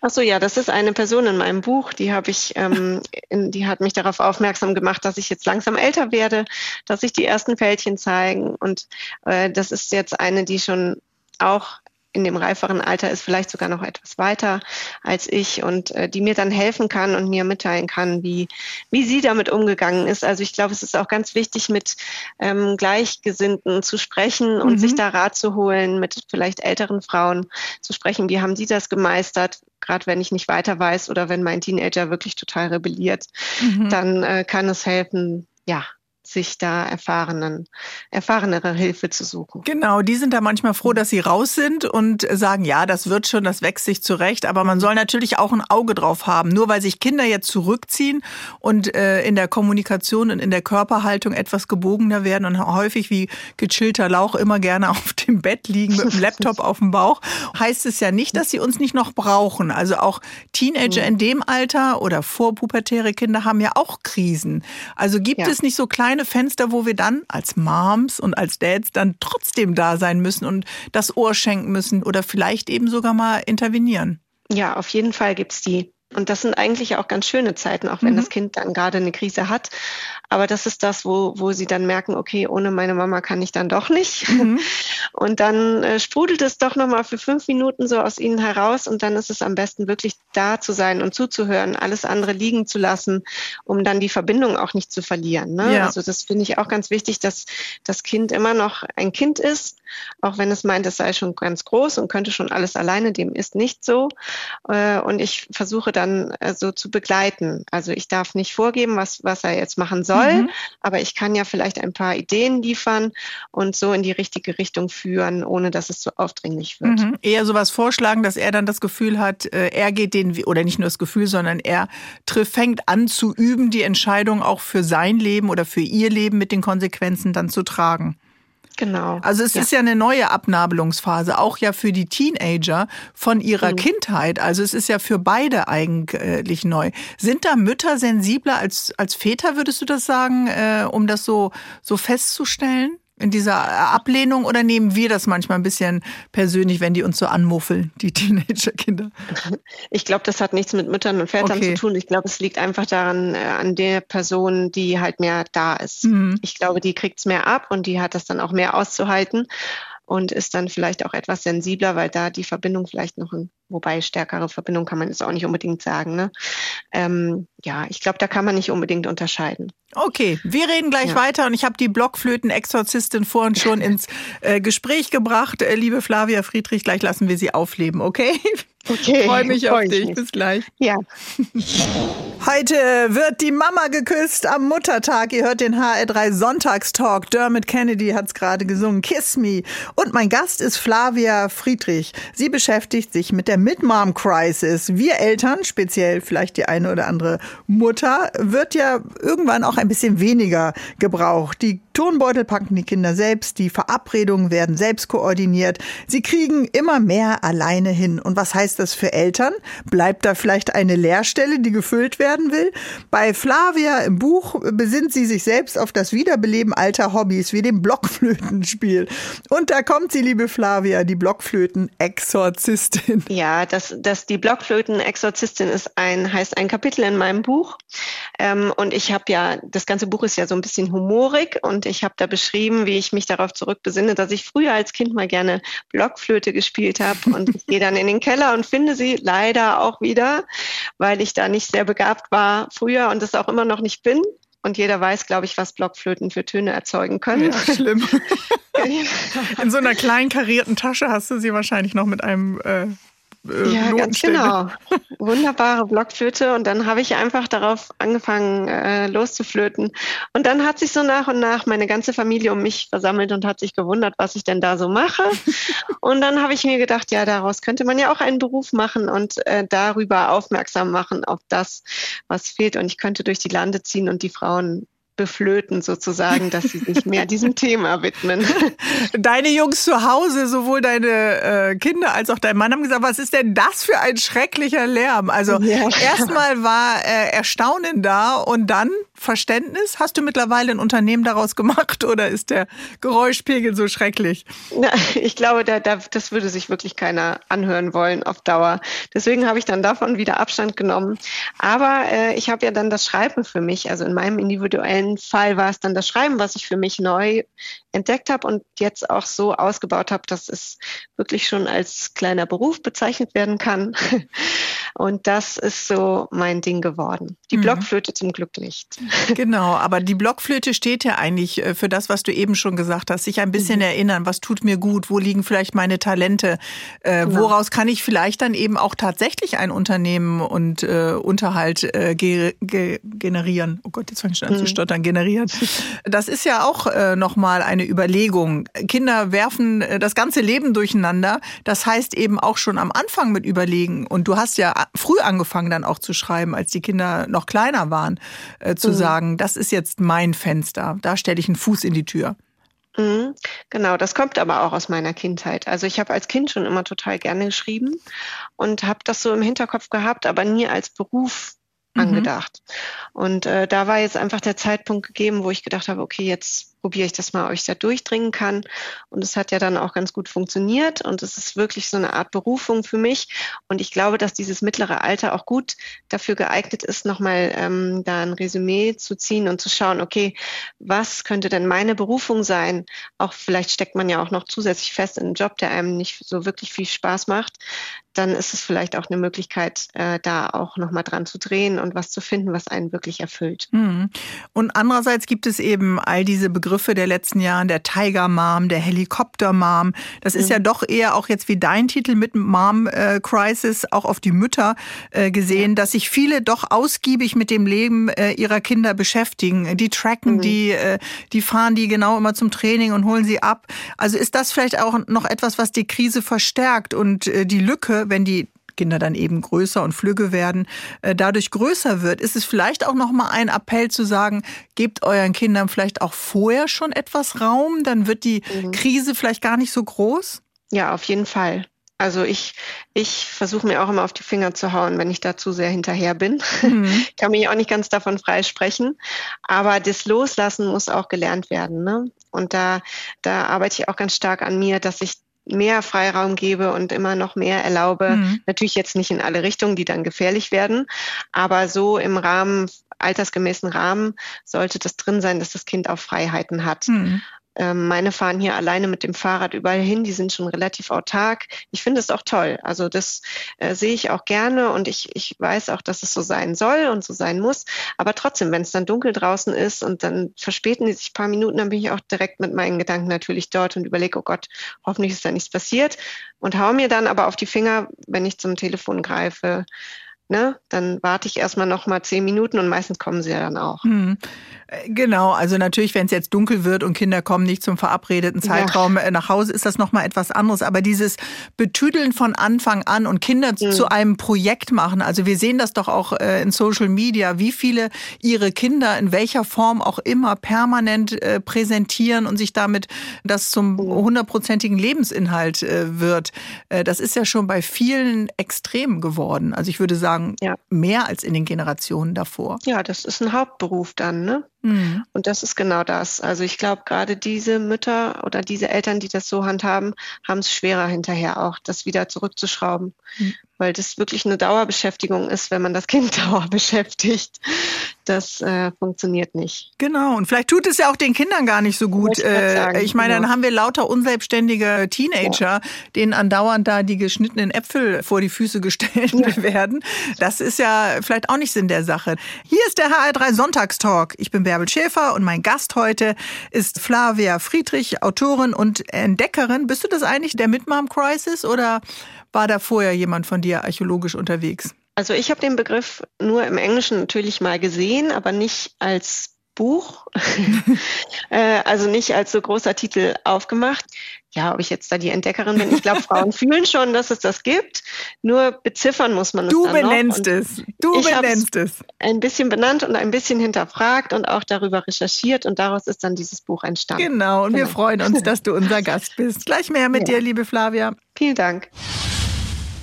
Ach so, ja, das ist eine Person in meinem Buch, die habe ich, ähm, in, die hat mich darauf aufmerksam gemacht, dass ich jetzt langsam älter werde, dass sich die ersten Fältchen zeigen. Und äh, das ist jetzt eine, die schon auch in dem reiferen Alter ist, vielleicht sogar noch etwas weiter als ich und äh, die mir dann helfen kann und mir mitteilen kann, wie, wie sie damit umgegangen ist. Also ich glaube, es ist auch ganz wichtig, mit ähm, Gleichgesinnten zu sprechen und mhm. sich da Rat zu holen, mit vielleicht älteren Frauen zu sprechen. Wie haben sie das gemeistert? Gerade wenn ich nicht weiter weiß oder wenn mein Teenager wirklich total rebelliert, mhm. dann äh, kann es helfen, ja, sich da erfahrenen, erfahrenere Hilfe zu suchen. Genau, die sind da manchmal froh, dass sie raus sind und sagen, ja, das wird schon, das wächst sich zurecht. Aber man soll natürlich auch ein Auge drauf haben. Nur weil sich Kinder jetzt zurückziehen und äh, in der Kommunikation und in der Körperhaltung etwas gebogener werden und häufig wie gechillter Lauch immer gerne [laughs] auf dem Bett liegen mit dem Laptop auf dem Bauch, heißt es ja nicht, dass sie uns nicht noch brauchen. Also auch Teenager in dem Alter oder vorpubertäre Kinder haben ja auch Krisen. Also gibt ja. es nicht so kleine kleine Fenster, wo wir dann als Moms und als Dads dann trotzdem da sein müssen und das Ohr schenken müssen oder vielleicht eben sogar mal intervenieren. Ja, auf jeden Fall gibt es die. Und das sind eigentlich auch ganz schöne Zeiten, auch wenn mhm. das Kind dann gerade eine Krise hat. Aber das ist das, wo, wo sie dann merken, okay, ohne meine Mama kann ich dann doch nicht. Mhm. [laughs] Und dann äh, sprudelt es doch nochmal für fünf Minuten so aus ihnen heraus und dann ist es am besten wirklich da zu sein und zuzuhören, alles andere liegen zu lassen, um dann die Verbindung auch nicht zu verlieren. Ne? Ja. Also das finde ich auch ganz wichtig, dass das Kind immer noch ein Kind ist, auch wenn es meint, es sei schon ganz groß und könnte schon alles alleine, dem ist nicht so. Äh, und ich versuche dann äh, so zu begleiten. Also ich darf nicht vorgeben, was, was er jetzt machen soll mhm. aber ich kann ja vielleicht ein paar Ideen liefern und so in die richtige Richtung führen, ohne dass es zu so aufdringlich wird. Mhm. Eher sowas vorschlagen, dass er dann das Gefühl hat, äh, er geht den, oder nicht nur das Gefühl, sondern er trifft, fängt an zu üben, die Entscheidung auch für sein Leben oder für ihr Leben mit den Konsequenzen dann zu tragen. Genau. Also es ja. ist ja eine neue Abnabelungsphase, auch ja für die Teenager von ihrer mhm. Kindheit. Also es ist ja für beide eigentlich neu. Sind da Mütter sensibler als, als Väter, würdest du das sagen, äh, um das so, so festzustellen? In dieser Ablehnung oder nehmen wir das manchmal ein bisschen persönlich, wenn die uns so anmuffeln, die [laughs] Teenagerkinder? Ich glaube, das hat nichts mit Müttern und Vätern okay. zu tun. Ich glaube, es liegt einfach daran, äh, an der Person, die halt mehr da ist. Mhm. Ich glaube, die kriegt es mehr ab und die hat das dann auch mehr auszuhalten und ist dann vielleicht auch etwas sensibler, weil da die Verbindung vielleicht noch ein wobei stärkere Verbindung kann man jetzt auch nicht unbedingt sagen. Ne? Ähm, ja, ich glaube, da kann man nicht unbedingt unterscheiden. Okay, wir reden gleich ja. weiter und ich habe die Blockflöten-Exorzistin vorhin schon [laughs] ins äh, Gespräch gebracht. Äh, liebe Flavia Friedrich, gleich lassen wir sie aufleben, okay? Okay. Ich freue mich auf dich. Mich. Bis gleich. Ja. [laughs] Heute wird die Mama geküsst am Muttertag. Ihr hört den HR3 Sonntagstalk. Dermot Kennedy hat es gerade gesungen. Kiss Me. Und mein Gast ist Flavia Friedrich. Sie beschäftigt sich mit der Mid-Mom-Crisis. Wir Eltern, speziell vielleicht die eine oder andere Mutter, wird ja irgendwann auch ein bisschen weniger gebraucht. Die Turnbeutel packen die Kinder selbst, die Verabredungen werden selbst koordiniert. Sie kriegen immer mehr alleine hin. Und was heißt das für Eltern? Bleibt da vielleicht eine Leerstelle, die gefüllt werden will? Bei Flavia im Buch besinnt sie sich selbst auf das Wiederbeleben alter Hobbys wie dem Blockflötenspiel. Und da kommt sie, liebe Flavia, die Blockflöten-Exorzistin. Ja, das, das die Blockflöten-Exorzistin ist ein, heißt ein Kapitel in meinem Buch. Ähm, und ich habe ja, das ganze Buch ist ja so ein bisschen humorig und ich habe da beschrieben, wie ich mich darauf zurückbesinne, dass ich früher als Kind mal gerne Blockflöte gespielt habe und ich gehe dann in den Keller und finde sie leider auch wieder, weil ich da nicht sehr begabt war früher und es auch immer noch nicht bin. Und jeder weiß, glaube ich, was Blockflöten für Töne erzeugen können. Ja, schlimm. [laughs] In so einer kleinen karierten Tasche hast du sie wahrscheinlich noch mit einem äh, äh, ja, ganz genau. [laughs] Wunderbare Blockflöte. Und dann habe ich einfach darauf angefangen, äh, loszuflöten. Und dann hat sich so nach und nach meine ganze Familie um mich versammelt und hat sich gewundert, was ich denn da so mache. [laughs] und dann habe ich mir gedacht, ja, daraus könnte man ja auch einen Beruf machen und äh, darüber aufmerksam machen auf das, was fehlt. Und ich könnte durch die Lande ziehen und die Frauen beflöten sozusagen, dass sie sich mehr diesem [laughs] Thema widmen. Deine Jungs zu Hause, sowohl deine äh, Kinder als auch dein Mann haben gesagt, was ist denn das für ein schrecklicher Lärm? Also ja. erstmal war äh, Erstaunen da und dann Verständnis. Hast du mittlerweile ein Unternehmen daraus gemacht oder ist der Geräuschpegel so schrecklich? Na, ich glaube, da, da, das würde sich wirklich keiner anhören wollen auf Dauer. Deswegen habe ich dann davon wieder Abstand genommen. Aber äh, ich habe ja dann das Schreiben für mich, also in meinem individuellen Fall war es dann das Schreiben, was ich für mich neu entdeckt habe und jetzt auch so ausgebaut habe, dass es wirklich schon als kleiner Beruf bezeichnet werden kann. [laughs] Und das ist so mein Ding geworden. Die mhm. Blockflöte zum Glück nicht. [laughs] Genau, aber die Blockflöte steht ja eigentlich äh, für das, was du eben schon gesagt hast. Sich ein bisschen mhm. erinnern, was tut mir gut, wo liegen vielleicht meine Talente, äh, genau. woraus kann ich vielleicht dann eben auch tatsächlich ein Unternehmen und äh, Unterhalt äh, ge ge generieren. Oh Gott, jetzt fange ich schon an mhm. zu stottern, generieren. Das ist ja auch äh, nochmal eine Überlegung. Kinder werfen äh, das ganze Leben durcheinander. Das heißt eben auch schon am Anfang mit überlegen. Und du hast ja früh angefangen dann auch zu schreiben, als die Kinder noch kleiner waren, äh, zu mhm. sagen, das ist jetzt mein Fenster. Da stelle ich einen Fuß in die Tür. Mhm, genau, das kommt aber auch aus meiner Kindheit. Also ich habe als Kind schon immer total gerne geschrieben und habe das so im Hinterkopf gehabt, aber nie als Beruf mhm. angedacht. Und äh, da war jetzt einfach der Zeitpunkt gegeben, wo ich gedacht habe, okay, jetzt probiere ich das mal, ob ich da durchdringen kann. Und es hat ja dann auch ganz gut funktioniert und es ist wirklich so eine Art Berufung für mich. Und ich glaube, dass dieses mittlere Alter auch gut dafür geeignet ist, nochmal ähm, da ein Resümee zu ziehen und zu schauen, okay, was könnte denn meine Berufung sein? Auch vielleicht steckt man ja auch noch zusätzlich fest in einen Job, der einem nicht so wirklich viel Spaß macht. Dann ist es vielleicht auch eine Möglichkeit, äh, da auch nochmal dran zu drehen und was zu finden, was einen wirklich erfüllt. Mhm. Und andererseits gibt es eben all diese Begriffe, Begriffe der letzten Jahre, der Tiger Mom, der Helikopter Mom. Das ist mhm. ja doch eher auch jetzt wie dein Titel mit Mom äh, Crisis auch auf die Mütter äh, gesehen, dass sich viele doch ausgiebig mit dem Leben äh, ihrer Kinder beschäftigen. Die tracken, mhm. die, die fahren die genau immer zum Training und holen sie ab. Also ist das vielleicht auch noch etwas, was die Krise verstärkt und die Lücke, wenn die Kinder dann eben größer und flügge werden, äh, dadurch größer wird, ist es vielleicht auch noch mal ein Appell zu sagen, gebt euren Kindern vielleicht auch vorher schon etwas Raum, dann wird die mhm. Krise vielleicht gar nicht so groß? Ja, auf jeden Fall. Also ich, ich versuche mir auch immer auf die Finger zu hauen, wenn ich da zu sehr hinterher bin. Mhm. [laughs] Kann mich auch nicht ganz davon freisprechen. Aber das Loslassen muss auch gelernt werden. Ne? Und da, da arbeite ich auch ganz stark an mir, dass ich mehr Freiraum gebe und immer noch mehr erlaube. Mhm. Natürlich jetzt nicht in alle Richtungen, die dann gefährlich werden, aber so im Rahmen, altersgemäßen Rahmen sollte das drin sein, dass das Kind auch Freiheiten hat. Mhm. Ähm, meine fahren hier alleine mit dem Fahrrad überall hin, die sind schon relativ autark. Ich finde es auch toll. Also das äh, sehe ich auch gerne und ich, ich weiß auch, dass es so sein soll und so sein muss. Aber trotzdem, wenn es dann dunkel draußen ist und dann verspäten die sich ein paar Minuten, dann bin ich auch direkt mit meinen Gedanken natürlich dort und überlege, oh Gott, hoffentlich ist da nichts passiert und hau mir dann aber auf die Finger, wenn ich zum Telefon greife. Ne? Dann warte ich erstmal noch mal zehn Minuten und meistens kommen sie ja dann auch. Hm. Genau, also natürlich, wenn es jetzt dunkel wird und Kinder kommen nicht zum verabredeten Zeitraum ja. Äh, nach Hause, ist das nochmal etwas anderes. Aber dieses Betüdeln von Anfang an und Kinder mhm. zu einem Projekt machen, also wir sehen das doch auch äh, in Social Media, wie viele ihre Kinder in welcher Form auch immer permanent präsentieren und sich damit das zum mhm. hundertprozentigen Lebensinhalt wird. Das ist ja schon bei vielen extrem geworden. Also ich würde sagen, ja. mehr als in den Generationen davor. Ja, das ist ein Hauptberuf dann, ne? Mhm. Und das ist genau das. Also ich glaube, gerade diese Mütter oder diese Eltern, die das so handhaben, haben es schwerer hinterher auch, das wieder zurückzuschrauben. Mhm weil das wirklich eine Dauerbeschäftigung ist, wenn man das Kind [laughs] Dauer beschäftigt. Das äh, funktioniert nicht. Genau, und vielleicht tut es ja auch den Kindern gar nicht so gut. Ich, äh, ich meine, genau. dann haben wir lauter unselbstständige Teenager, ja. denen andauernd da die geschnittenen Äpfel vor die Füße gestellt ja. [laughs] werden. Das ist ja vielleicht auch nicht Sinn der Sache. Hier ist der HR3 Sonntagstalk. Ich bin Bärbel Schäfer und mein Gast heute ist Flavia Friedrich, Autorin und Entdeckerin. Bist du das eigentlich, der Midmom Crisis, oder war da vorher jemand von dir archäologisch unterwegs? Also ich habe den Begriff nur im Englischen natürlich mal gesehen, aber nicht als Buch, [laughs] [laughs] äh, also nicht als so großer Titel aufgemacht. Ja, ob ich jetzt da die Entdeckerin bin, ich glaube, [laughs] Frauen fühlen schon, dass es das gibt. Nur beziffern muss man es du dann benennst noch. es. Du benennst es. Ein bisschen benannt und ein bisschen hinterfragt und auch darüber recherchiert und daraus ist dann dieses Buch entstanden. Genau, und genau. wir freuen uns, dass du unser Gast bist. Gleich mehr mit ja. dir, liebe Flavia. Vielen Dank.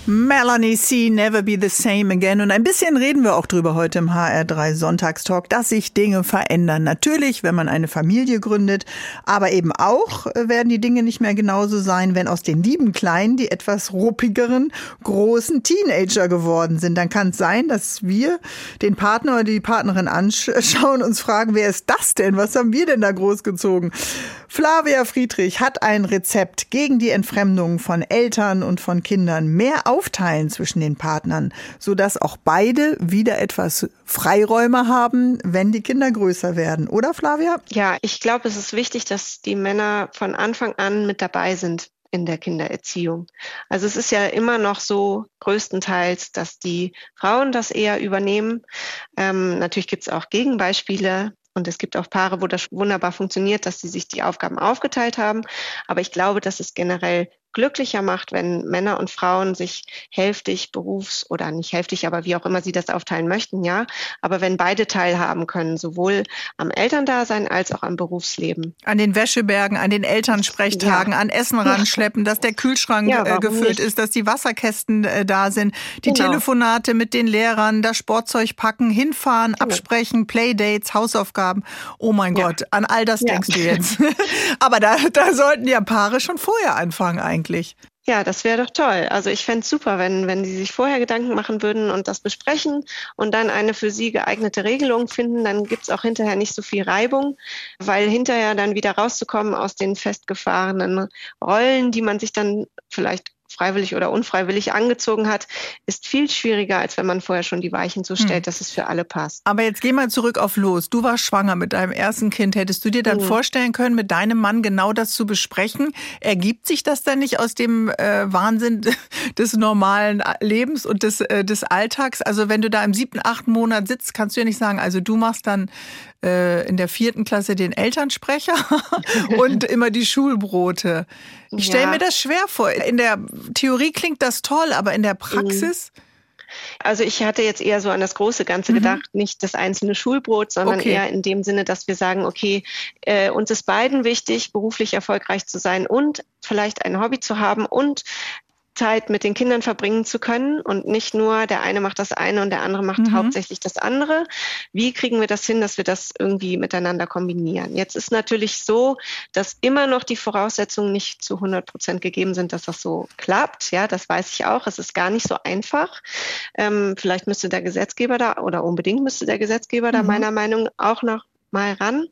Melanie C. Never Be the Same Again. Und ein bisschen reden wir auch drüber heute im HR3 Sonntagstalk, dass sich Dinge verändern. Natürlich, wenn man eine Familie gründet, aber eben auch äh, werden die Dinge nicht mehr genauso sein, wenn aus den lieben Kleinen die etwas ruppigeren, großen Teenager geworden sind. Dann kann es sein, dass wir den Partner oder die Partnerin anschauen, und uns fragen, wer ist das denn? Was haben wir denn da großgezogen? Flavia Friedrich hat ein Rezept gegen die Entfremdung von Eltern und von Kindern. Mehr aufteilen zwischen den Partnern, sodass auch beide wieder etwas Freiräume haben, wenn die Kinder größer werden. Oder Flavia? Ja, ich glaube, es ist wichtig, dass die Männer von Anfang an mit dabei sind in der Kindererziehung. Also es ist ja immer noch so größtenteils, dass die Frauen das eher übernehmen. Ähm, natürlich gibt es auch Gegenbeispiele. Und es gibt auch Paare, wo das wunderbar funktioniert, dass sie sich die Aufgaben aufgeteilt haben. Aber ich glaube, dass es generell glücklicher macht, wenn Männer und Frauen sich hälftig berufs- oder nicht hälftig, aber wie auch immer sie das aufteilen möchten, ja. Aber wenn beide teilhaben können, sowohl am Elterndasein als auch am Berufsleben. An den Wäschebergen, an den Elternsprechtagen, ja. an Essen ranschleppen, dass der Kühlschrank ja, äh, gefüllt nicht? ist, dass die Wasserkästen äh, da sind, die genau. Telefonate mit den Lehrern, das Sportzeug packen, hinfahren, genau. absprechen, Playdates, Hausaufgaben. Oh mein ja. Gott, an all das denkst du jetzt. [laughs] aber da, da sollten ja Paare schon vorher anfangen eigentlich eigentlich. Ja, das wäre doch toll. Also ich fände es super, wenn, wenn die sich vorher Gedanken machen würden und das besprechen und dann eine für sie geeignete Regelung finden. Dann gibt es auch hinterher nicht so viel Reibung, weil hinterher dann wieder rauszukommen aus den festgefahrenen Rollen, die man sich dann vielleicht freiwillig oder unfreiwillig angezogen hat, ist viel schwieriger, als wenn man vorher schon die Weichen so stellt, hm. dass es für alle passt. Aber jetzt geh mal zurück auf los. Du warst schwanger mit deinem ersten Kind. Hättest du dir dann mhm. vorstellen können, mit deinem Mann genau das zu besprechen? Ergibt sich das dann nicht aus dem äh, Wahnsinn [laughs] des normalen Lebens und des, äh, des Alltags? Also wenn du da im siebten, achten Monat sitzt, kannst du ja nicht sagen, also du machst dann äh, in der vierten Klasse den Elternsprecher [laughs] und immer die Schulbrote. Ich stelle ja. mir das schwer vor. In der Theorie klingt das toll, aber in der Praxis? Also ich hatte jetzt eher so an das große Ganze mhm. gedacht, nicht das einzelne Schulbrot, sondern okay. eher in dem Sinne, dass wir sagen, okay, äh, uns ist beiden wichtig, beruflich erfolgreich zu sein und vielleicht ein Hobby zu haben und Zeit mit den Kindern verbringen zu können und nicht nur der eine macht das eine und der andere macht mhm. hauptsächlich das andere. Wie kriegen wir das hin, dass wir das irgendwie miteinander kombinieren? Jetzt ist natürlich so, dass immer noch die Voraussetzungen nicht zu 100 Prozent gegeben sind, dass das so klappt. Ja, das weiß ich auch. Es ist gar nicht so einfach. Ähm, vielleicht müsste der Gesetzgeber da oder unbedingt müsste der Gesetzgeber mhm. da meiner Meinung nach auch noch mal ran.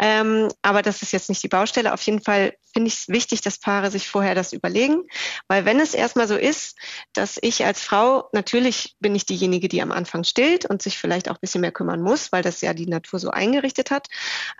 Ähm, aber das ist jetzt nicht die Baustelle. Auf jeden Fall finde ich es wichtig, dass Paare sich vorher das überlegen, weil wenn es erstmal so ist, dass ich als Frau, natürlich bin ich diejenige, die am Anfang stillt und sich vielleicht auch ein bisschen mehr kümmern muss, weil das ja die Natur so eingerichtet hat,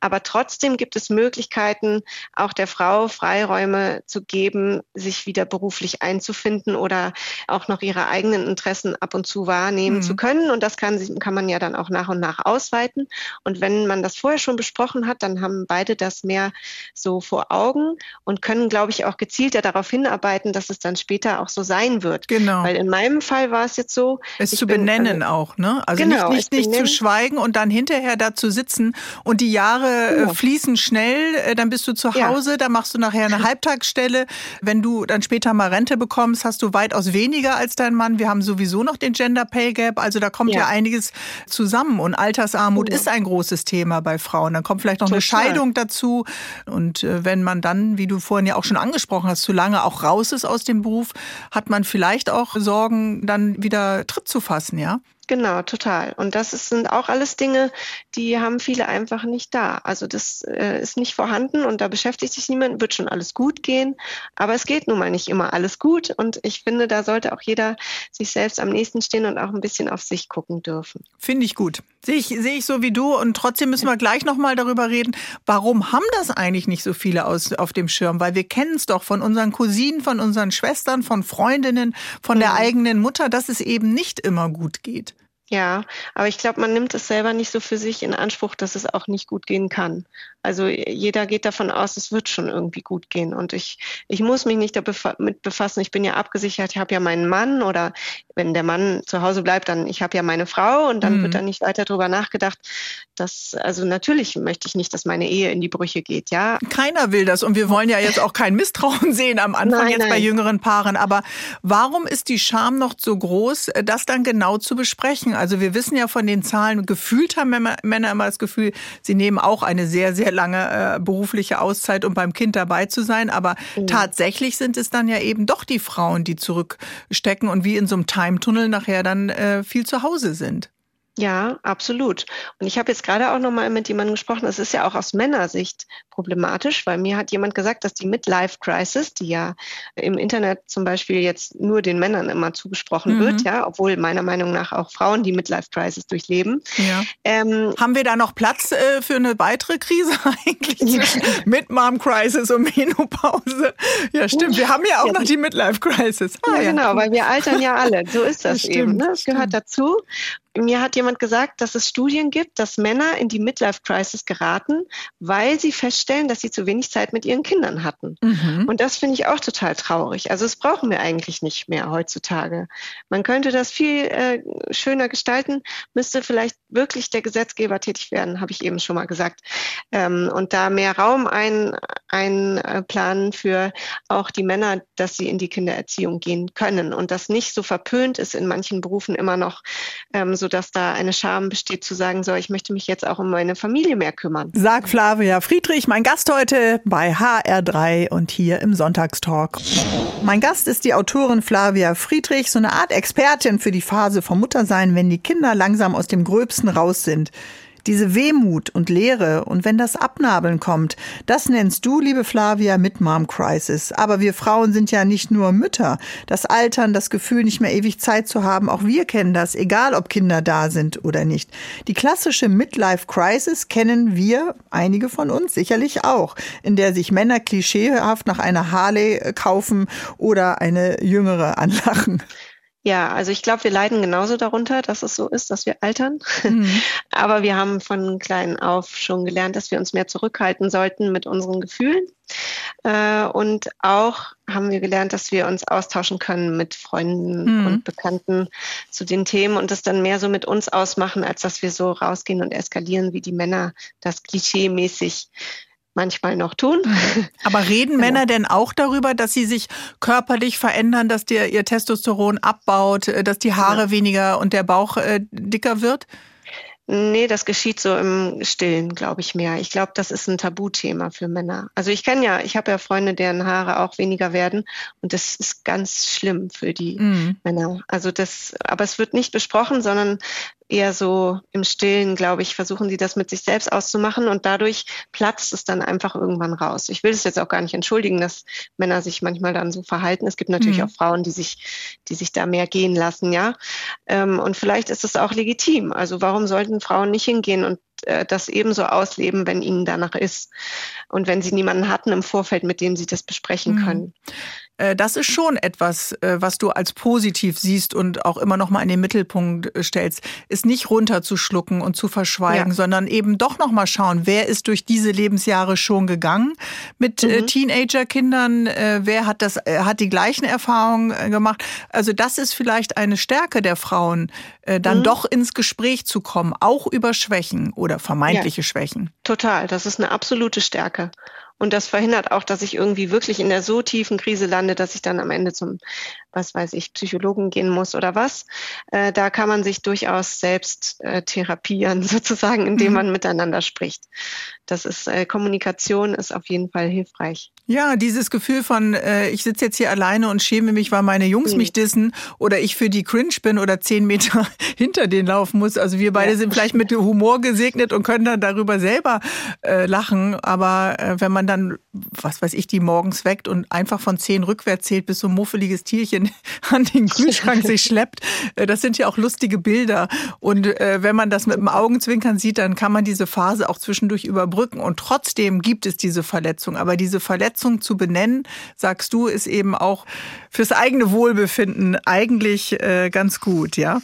aber trotzdem gibt es Möglichkeiten, auch der Frau Freiräume zu geben, sich wieder beruflich einzufinden oder auch noch ihre eigenen Interessen ab und zu wahrnehmen mhm. zu können und das kann, kann man ja dann auch nach und nach ausweiten und wenn man das vorher schon besprochen hat, dann haben beide das mehr so vor Augen und können, glaube ich, auch gezielter darauf hinarbeiten, dass es dann später auch so sein wird. Genau. Weil in meinem Fall war es jetzt so. Es zu benennen bin, äh, auch, ne? Also genau, nicht, nicht, nicht zu schweigen und dann hinterher da zu sitzen und die Jahre äh, genau. fließen schnell, äh, dann bist du zu Hause, ja. dann machst du nachher eine [laughs] Halbtagsstelle. Wenn du dann später mal Rente bekommst, hast du weitaus weniger als dein Mann. Wir haben sowieso noch den Gender Pay Gap, also da kommt ja, ja einiges zusammen und Altersarmut genau. ist ein großes Thema bei Frauen. Dann kommt vielleicht noch Total. eine Scheidung dazu und wenn man dann wie du vorhin ja auch schon angesprochen hast, zu lange auch raus ist aus dem Beruf, hat man vielleicht auch Sorgen, dann wieder Tritt zu fassen, ja? Genau, total. Und das ist, sind auch alles Dinge, die haben viele einfach nicht da. Also das äh, ist nicht vorhanden und da beschäftigt sich niemand, wird schon alles gut gehen. Aber es geht nun mal nicht immer alles gut. Und ich finde, da sollte auch jeder sich selbst am nächsten stehen und auch ein bisschen auf sich gucken dürfen. Finde ich gut. Sehe ich, sehe ich so wie du. Und trotzdem müssen wir gleich nochmal darüber reden, warum haben das eigentlich nicht so viele aus, auf dem Schirm? Weil wir kennen es doch von unseren Cousinen, von unseren Schwestern, von Freundinnen, von der mhm. eigenen Mutter, dass es eben nicht immer gut geht. Ja, aber ich glaube, man nimmt es selber nicht so für sich in Anspruch, dass es auch nicht gut gehen kann. Also jeder geht davon aus, es wird schon irgendwie gut gehen. Und ich, ich muss mich nicht damit befassen. Ich bin ja abgesichert, ich habe ja meinen Mann oder wenn der Mann zu Hause bleibt, dann ich habe ja meine Frau und dann mhm. wird dann nicht weiter darüber nachgedacht. Dass, also natürlich möchte ich nicht, dass meine Ehe in die Brüche geht, ja. Keiner will das und wir wollen ja jetzt auch kein Misstrauen [laughs] sehen am Anfang nein, jetzt nein. bei jüngeren Paaren. Aber warum ist die Scham noch so groß, das dann genau zu besprechen? Also wir wissen ja von den Zahlen, gefühlt haben Männer immer das Gefühl, sie nehmen auch eine sehr, sehr lange äh, berufliche Auszeit, um beim Kind dabei zu sein. Aber mhm. tatsächlich sind es dann ja eben doch die Frauen, die zurückstecken und wie in so einem Time-Tunnel nachher dann äh, viel zu Hause sind. Ja, absolut. Und ich habe jetzt gerade auch noch mal mit jemandem gesprochen. Das ist ja auch aus Männersicht problematisch, weil mir hat jemand gesagt, dass die Midlife Crisis, die ja im Internet zum Beispiel jetzt nur den Männern immer zugesprochen mhm. wird, ja, obwohl meiner Meinung nach auch Frauen die Midlife Crisis durchleben. Ja. Ähm, Haben wir da noch Platz äh, für eine weitere Krise [laughs] eigentlich? Ja. Mit Mom Crisis und Menopause. Ja, stimmt. Wir haben ja auch ja. noch die Midlife Crisis. Ah, ja, genau, weil wir altern ja alle. So ist das, das eben. Ne? Das gehört dazu mir hat jemand gesagt, dass es Studien gibt, dass Männer in die Midlife Crisis geraten, weil sie feststellen, dass sie zu wenig Zeit mit ihren Kindern hatten. Mhm. Und das finde ich auch total traurig. Also es brauchen wir eigentlich nicht mehr heutzutage. Man könnte das viel äh, schöner gestalten, müsste vielleicht wirklich der Gesetzgeber tätig werden, habe ich eben schon mal gesagt. Ähm, und da mehr Raum ein, einplanen für auch die Männer, dass sie in die Kindererziehung gehen können und das nicht so verpönt ist in manchen Berufen immer noch ähm, so sodass da eine Scham besteht zu sagen, so, ich möchte mich jetzt auch um meine Familie mehr kümmern. Sagt Flavia Friedrich, mein Gast heute bei HR3 und hier im Sonntagstalk. Mein Gast ist die Autorin Flavia Friedrich, so eine Art Expertin für die Phase vom Muttersein, wenn die Kinder langsam aus dem Gröbsten raus sind. Diese Wehmut und Leere und wenn das Abnabeln kommt, das nennst du, liebe Flavia, mit Mom Crisis. Aber wir Frauen sind ja nicht nur Mütter. Das Altern, das Gefühl, nicht mehr ewig Zeit zu haben, auch wir kennen das, egal ob Kinder da sind oder nicht. Die klassische Midlife Crisis kennen wir, einige von uns sicherlich auch, in der sich Männer klischeehaft nach einer Harley kaufen oder eine jüngere anlachen. Ja, also ich glaube, wir leiden genauso darunter, dass es so ist, dass wir altern. Mhm. [laughs] Aber wir haben von klein auf schon gelernt, dass wir uns mehr zurückhalten sollten mit unseren Gefühlen. Äh, und auch haben wir gelernt, dass wir uns austauschen können mit Freunden mhm. und Bekannten zu den Themen und das dann mehr so mit uns ausmachen, als dass wir so rausgehen und eskalieren, wie die Männer das klischee-mäßig manchmal noch tun. [laughs] Aber reden genau. Männer denn auch darüber, dass sie sich körperlich verändern, dass dir ihr Testosteron abbaut, äh, dass die Haare ja. weniger und der Bauch äh, dicker wird? Nee, das geschieht so im Stillen, glaube ich mehr. Ich glaube, das ist ein Tabuthema für Männer. Also ich kenne ja, ich habe ja Freunde, deren Haare auch weniger werden und das ist ganz schlimm für die mhm. Männer. Also das, aber es wird nicht besprochen, sondern eher so im Stillen, glaube ich, versuchen sie das mit sich selbst auszumachen und dadurch platzt es dann einfach irgendwann raus. Ich will es jetzt auch gar nicht entschuldigen, dass Männer sich manchmal dann so verhalten. Es gibt natürlich mhm. auch Frauen, die sich, die sich da mehr gehen lassen, ja. Ähm, und vielleicht ist es auch legitim. Also warum sollten Frauen nicht hingehen und äh, das ebenso ausleben, wenn ihnen danach ist und wenn sie niemanden hatten im Vorfeld, mit dem sie das besprechen mhm. können. Äh, das ist schon etwas, äh, was du als positiv siehst und auch immer noch mal in den Mittelpunkt äh, stellst, ist nicht runterzuschlucken und zu verschweigen, ja. sondern eben doch noch mal schauen, wer ist durch diese Lebensjahre schon gegangen mit mhm. Teenagerkindern, wer hat das, hat die gleichen Erfahrungen gemacht. Also das ist vielleicht eine Stärke der Frauen, dann mhm. doch ins Gespräch zu kommen, auch über Schwächen oder vermeintliche ja. Schwächen. Total, das ist eine absolute Stärke. Und das verhindert auch, dass ich irgendwie wirklich in der so tiefen Krise lande, dass ich dann am Ende zum, was weiß ich, Psychologen gehen muss oder was. Äh, da kann man sich durchaus selbst äh, therapieren, [laughs] sozusagen, indem mhm. man miteinander spricht. Das ist, äh, Kommunikation ist auf jeden Fall hilfreich. Ja, dieses Gefühl von, äh, ich sitze jetzt hier alleine und schäme mich, weil meine Jungs mhm. mich dissen oder ich für die cringe bin oder zehn Meter [laughs] hinter denen laufen muss. Also wir beide ja. sind vielleicht mit Humor gesegnet und können dann darüber selber äh, lachen. Aber äh, wenn man dann, was weiß ich, die morgens weckt und einfach von zehn rückwärts zählt, bis so ein muffeliges Tierchen [laughs] an den Kühlschrank sich [laughs] schleppt, äh, das sind ja auch lustige Bilder. Und äh, wenn man das mit dem Augenzwinkern sieht, dann kann man diese Phase auch zwischendurch überbrücken. Und trotzdem gibt es diese Verletzung. Aber diese Verletzung Verletzung zu benennen, sagst du, ist eben auch fürs eigene Wohlbefinden eigentlich äh, ganz gut, ja?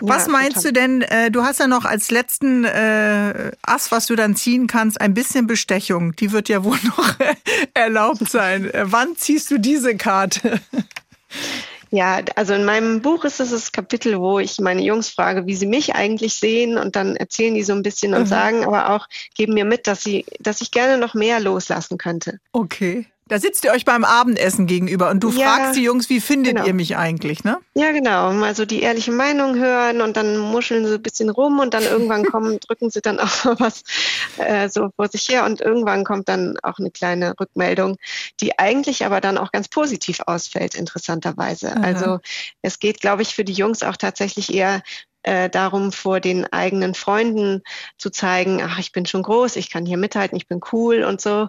Was ja, meinst total. du denn, äh, du hast ja noch als letzten äh, Ass, was du dann ziehen kannst, ein bisschen Bestechung. Die wird ja wohl [laughs] noch erlaubt sein. Äh, wann ziehst du diese Karte? Ja, also in meinem Buch ist es das Kapitel, wo ich meine Jungs frage, wie sie mich eigentlich sehen und dann erzählen die so ein bisschen und mhm. sagen aber auch, geben mir mit, dass sie, dass ich gerne noch mehr loslassen könnte. Okay. Da sitzt ihr euch beim Abendessen gegenüber und du ja, fragst die Jungs, wie findet genau. ihr mich eigentlich, ne? Ja, genau. Mal so die ehrliche Meinung hören und dann muscheln sie ein bisschen rum und dann irgendwann [laughs] kommen, drücken sie dann auch mal was äh, so vor sich her und irgendwann kommt dann auch eine kleine Rückmeldung, die eigentlich aber dann auch ganz positiv ausfällt, interessanterweise. Aha. Also es geht, glaube ich, für die Jungs auch tatsächlich eher äh, darum, vor den eigenen Freunden zu zeigen, ach, ich bin schon groß, ich kann hier mithalten, ich bin cool und so.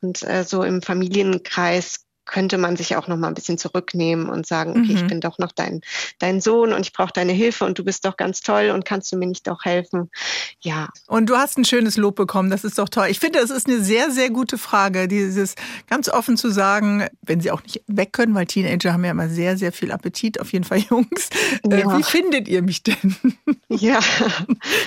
Und äh, so im Familienkreis könnte man sich auch noch mal ein bisschen zurücknehmen und sagen, okay, mhm. ich bin doch noch dein, dein Sohn und ich brauche deine Hilfe und du bist doch ganz toll und kannst du mir nicht auch helfen? Ja. Und du hast ein schönes Lob bekommen, das ist doch toll. Ich finde, das ist eine sehr, sehr gute Frage, dieses ganz offen zu sagen, wenn sie auch nicht weg können, weil Teenager haben ja immer sehr, sehr viel Appetit, auf jeden Fall [laughs] Jungs. Äh, ja. Wie findet ihr mich denn? [laughs] Ja,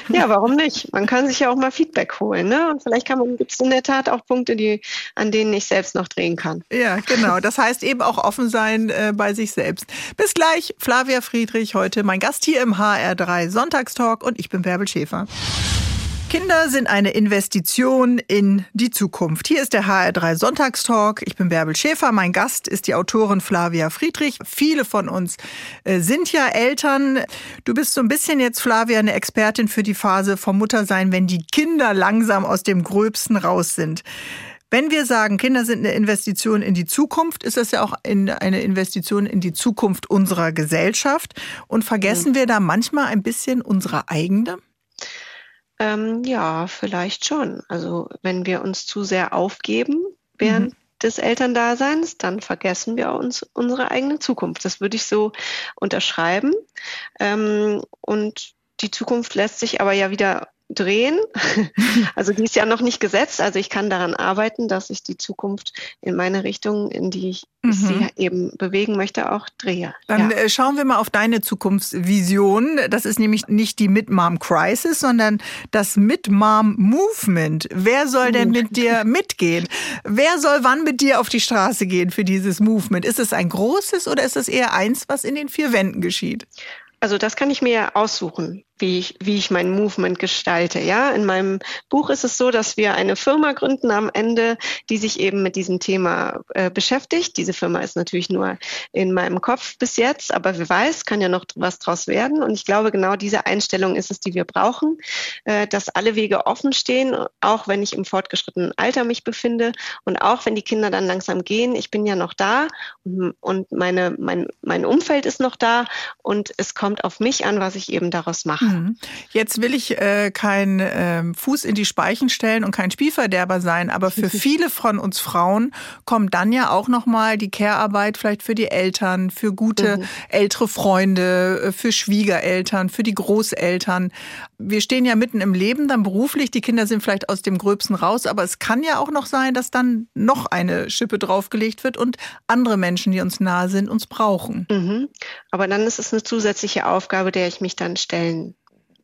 ja, warum nicht? Man kann sich ja auch mal Feedback holen, ne? Und vielleicht kann man, gibt es in der Tat auch Punkte, die, an denen ich selbst noch drehen kann. Ja, genau. Genau, das heißt eben auch offen sein äh, bei sich selbst. Bis gleich, Flavia Friedrich, heute mein Gast hier im HR3 Sonntagstalk und ich bin Bärbel Schäfer. Kinder sind eine Investition in die Zukunft. Hier ist der HR3 Sonntagstalk. Ich bin Bärbel Schäfer. Mein Gast ist die Autorin Flavia Friedrich. Viele von uns äh, sind ja Eltern. Du bist so ein bisschen jetzt, Flavia, eine Expertin für die Phase vom Muttersein, wenn die Kinder langsam aus dem Gröbsten raus sind. Wenn wir sagen, Kinder sind eine Investition in die Zukunft, ist das ja auch eine Investition in die Zukunft unserer Gesellschaft. Und vergessen mhm. wir da manchmal ein bisschen unsere eigene? Ähm, ja, vielleicht schon. Also wenn wir uns zu sehr aufgeben während mhm. des Elterndaseins, dann vergessen wir uns unsere eigene Zukunft. Das würde ich so unterschreiben. Ähm, und die Zukunft lässt sich aber ja wieder drehen. [laughs] Also die ist ja noch nicht gesetzt. Also ich kann daran arbeiten, dass ich die Zukunft in meine Richtung, in die ich mhm. sie eben bewegen möchte, auch drehe. Dann ja. Äh, schauen wir mal auf deine Zukunftsvision. Das ist nämlich nicht die Mid-Mom Crisis, sondern das Mid-Mom Movement. Wer soll denn mit dir [laughs] mitgehen? Wer soll wann mit dir auf die Straße gehen für dieses Movement? Ist es ein großes oder ist es eher eins, was in den vier Wänden geschieht? Also das kann ich mir aussuchen wie ich, wie ich mein Movement gestalte. Ja, in meinem Buch ist es so, dass wir eine Firma gründen am Ende, die sich eben mit diesem Thema äh, beschäftigt. Diese Firma ist natürlich nur in meinem Kopf bis jetzt, aber wer weiß, kann ja noch was draus werden. Und ich glaube, genau diese Einstellung ist es, die wir brauchen, äh, dass alle Wege offen stehen, auch wenn ich im fortgeschrittenen Alter mich befinde und auch wenn die Kinder dann langsam gehen. Ich bin ja noch da und meine, mein, mein Umfeld ist noch da und es kommt auf mich an, was ich eben daraus mache. Mhm. Jetzt will ich äh, keinen äh, Fuß in die Speichen stellen und kein Spielverderber sein, aber für [laughs] viele von uns Frauen kommt dann ja auch nochmal die Care-Arbeit vielleicht für die Eltern, für gute mhm. ältere Freunde, äh, für Schwiegereltern, für die Großeltern. Wir stehen ja mitten im Leben, dann beruflich, die Kinder sind vielleicht aus dem Gröbsten raus, aber es kann ja auch noch sein, dass dann noch eine Schippe draufgelegt wird und andere Menschen, die uns nahe sind, uns brauchen. Mhm. Aber dann ist es eine zusätzliche Aufgabe, der ich mich dann stellen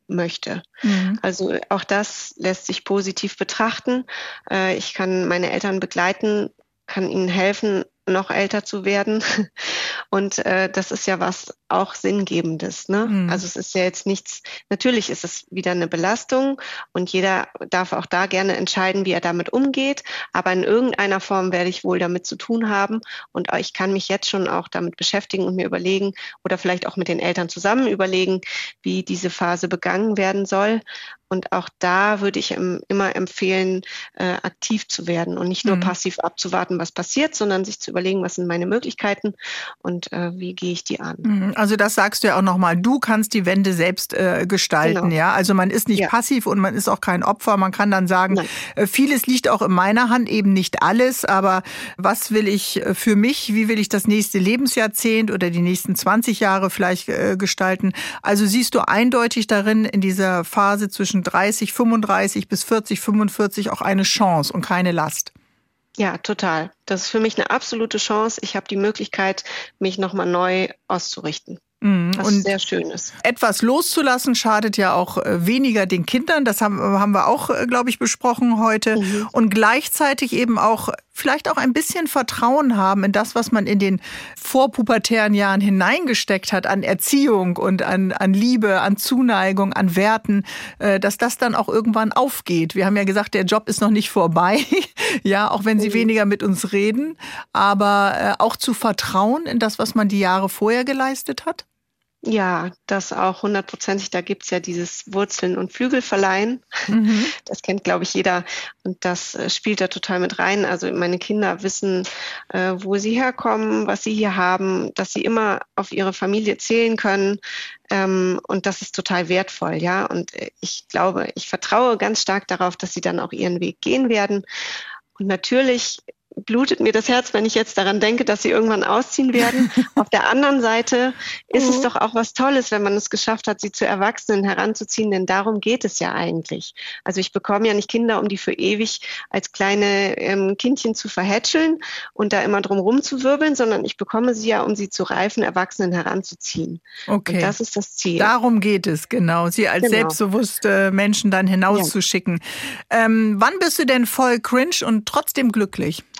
möchte. Mhm. Also auch das lässt sich positiv betrachten. Äh, ich kann meine Eltern begleiten, kann ihnen helfen, noch älter zu werden. [laughs] Und äh, das ist ja was auch Sinngebendes. Ne? Mhm. Also es ist ja jetzt nichts, natürlich ist es wieder eine Belastung und jeder darf auch da gerne entscheiden, wie er damit umgeht. Aber in irgendeiner Form werde ich wohl damit zu tun haben. Und ich kann mich jetzt schon auch damit beschäftigen und mir überlegen oder vielleicht auch mit den Eltern zusammen überlegen, wie diese Phase begangen werden soll. Und auch da würde ich immer empfehlen, äh, aktiv zu werden und nicht nur mhm. passiv abzuwarten, was passiert, sondern sich zu überlegen, was sind meine Möglichkeiten und äh, wie gehe ich die an. Mhm. Also das sagst du ja auch nochmal, du kannst die Wende selbst äh, gestalten, genau. ja. Also man ist nicht ja. passiv und man ist auch kein Opfer. Man kann dann sagen, äh, vieles liegt auch in meiner Hand, eben nicht alles, aber was will ich äh, für mich, wie will ich das nächste Lebensjahrzehnt oder die nächsten 20 Jahre vielleicht äh, gestalten? Also siehst du eindeutig darin in dieser Phase zwischen 30, 35 bis 40, 45 auch eine Chance und keine Last. Ja, total. Das ist für mich eine absolute Chance. Ich habe die Möglichkeit, mich nochmal neu auszurichten. Mhm. Was und sehr schön ist. Etwas loszulassen schadet ja auch äh, weniger den Kindern. Das haben, haben wir auch, äh, glaube ich, besprochen heute. Mhm. Und gleichzeitig eben auch vielleicht auch ein bisschen Vertrauen haben in das, was man in den vorpubertären Jahren hineingesteckt hat an Erziehung und an, an Liebe, an Zuneigung, an Werten, äh, dass das dann auch irgendwann aufgeht. Wir haben ja gesagt, der Job ist noch nicht vorbei. [laughs] ja, auch wenn sie mhm. weniger mit uns reden, aber auch zu vertrauen in das, was man die Jahre vorher geleistet hat. Ja, das auch hundertprozentig. Da gibt's ja dieses Wurzeln- und Flügelverleihen. Mhm. [laughs] Das kennt, glaube ich, jeder. Und das äh, spielt da total mit rein. Also meine Kinder wissen, äh, wo sie herkommen, was sie hier haben, dass sie immer auf ihre Familie zählen können. Ähm, und das ist total wertvoll, ja. Und äh, ich glaube, ich vertraue ganz stark darauf, dass sie dann auch ihren Weg gehen werden. Und natürlich blutet mir das Herz, wenn ich jetzt daran denke, dass sie irgendwann ausziehen werden. [laughs] Auf der anderen Seite ist mhm. es doch auch was Tolles, wenn man es geschafft hat, sie zu Erwachsenen heranzuziehen, denn darum geht es ja eigentlich. Also ich bekomme ja nicht Kinder, um die für ewig als kleine ähm, Kindchen zu verhätscheln und da immer drum rumzuwirbeln, sondern ich bekomme sie ja, um sie zu reifen Erwachsenen heranzuziehen. Okay. Und das ist das Ziel. Darum geht es, genau. Sie als genau. selbstbewusste Menschen dann hinauszuschicken. Ja. Ähm, wann bist du denn voll cringe und trotzdem glücklich?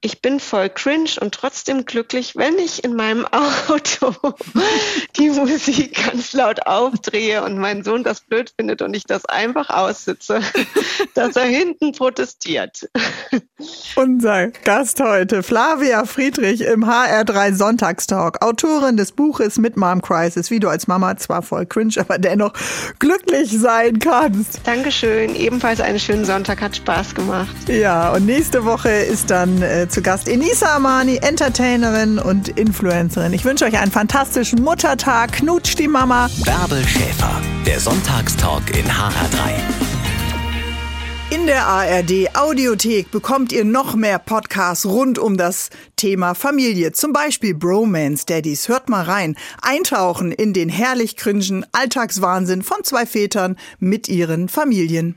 ich bin voll cringe und trotzdem glücklich, wenn ich in meinem [laughs] Auto die Musik ganz laut aufdrehe und mein Sohn das blöd findet und ich das einfach aussitze, [laughs] dass er hinten protestiert. Unser Gast heute, Flavia Friedrich im HR3 Sonntagstalk, Autorin des Buches mit Mom Crisis, wie du als Mama zwar voll cringe, aber dennoch glücklich sein kannst. Dankeschön, ebenfalls einen schönen Sonntag, hat Spaß gemacht. Ja, und nächste Woche ist dann äh, zu Gast Enisa Amani, Entertainerin und Influencerin. Ich wünsche euch einen fantastischen Muttertag. Knutsch die Mama. Bärbel Schäfer, der Sonntagstalk in HR3. In der ARD Audiothek bekommt ihr noch mehr Podcasts rund um das Thema Familie. Zum Beispiel Bromance Daddies. Hört mal rein. Eintauchen in den herrlich cringen Alltagswahnsinn von zwei Vätern mit ihren Familien.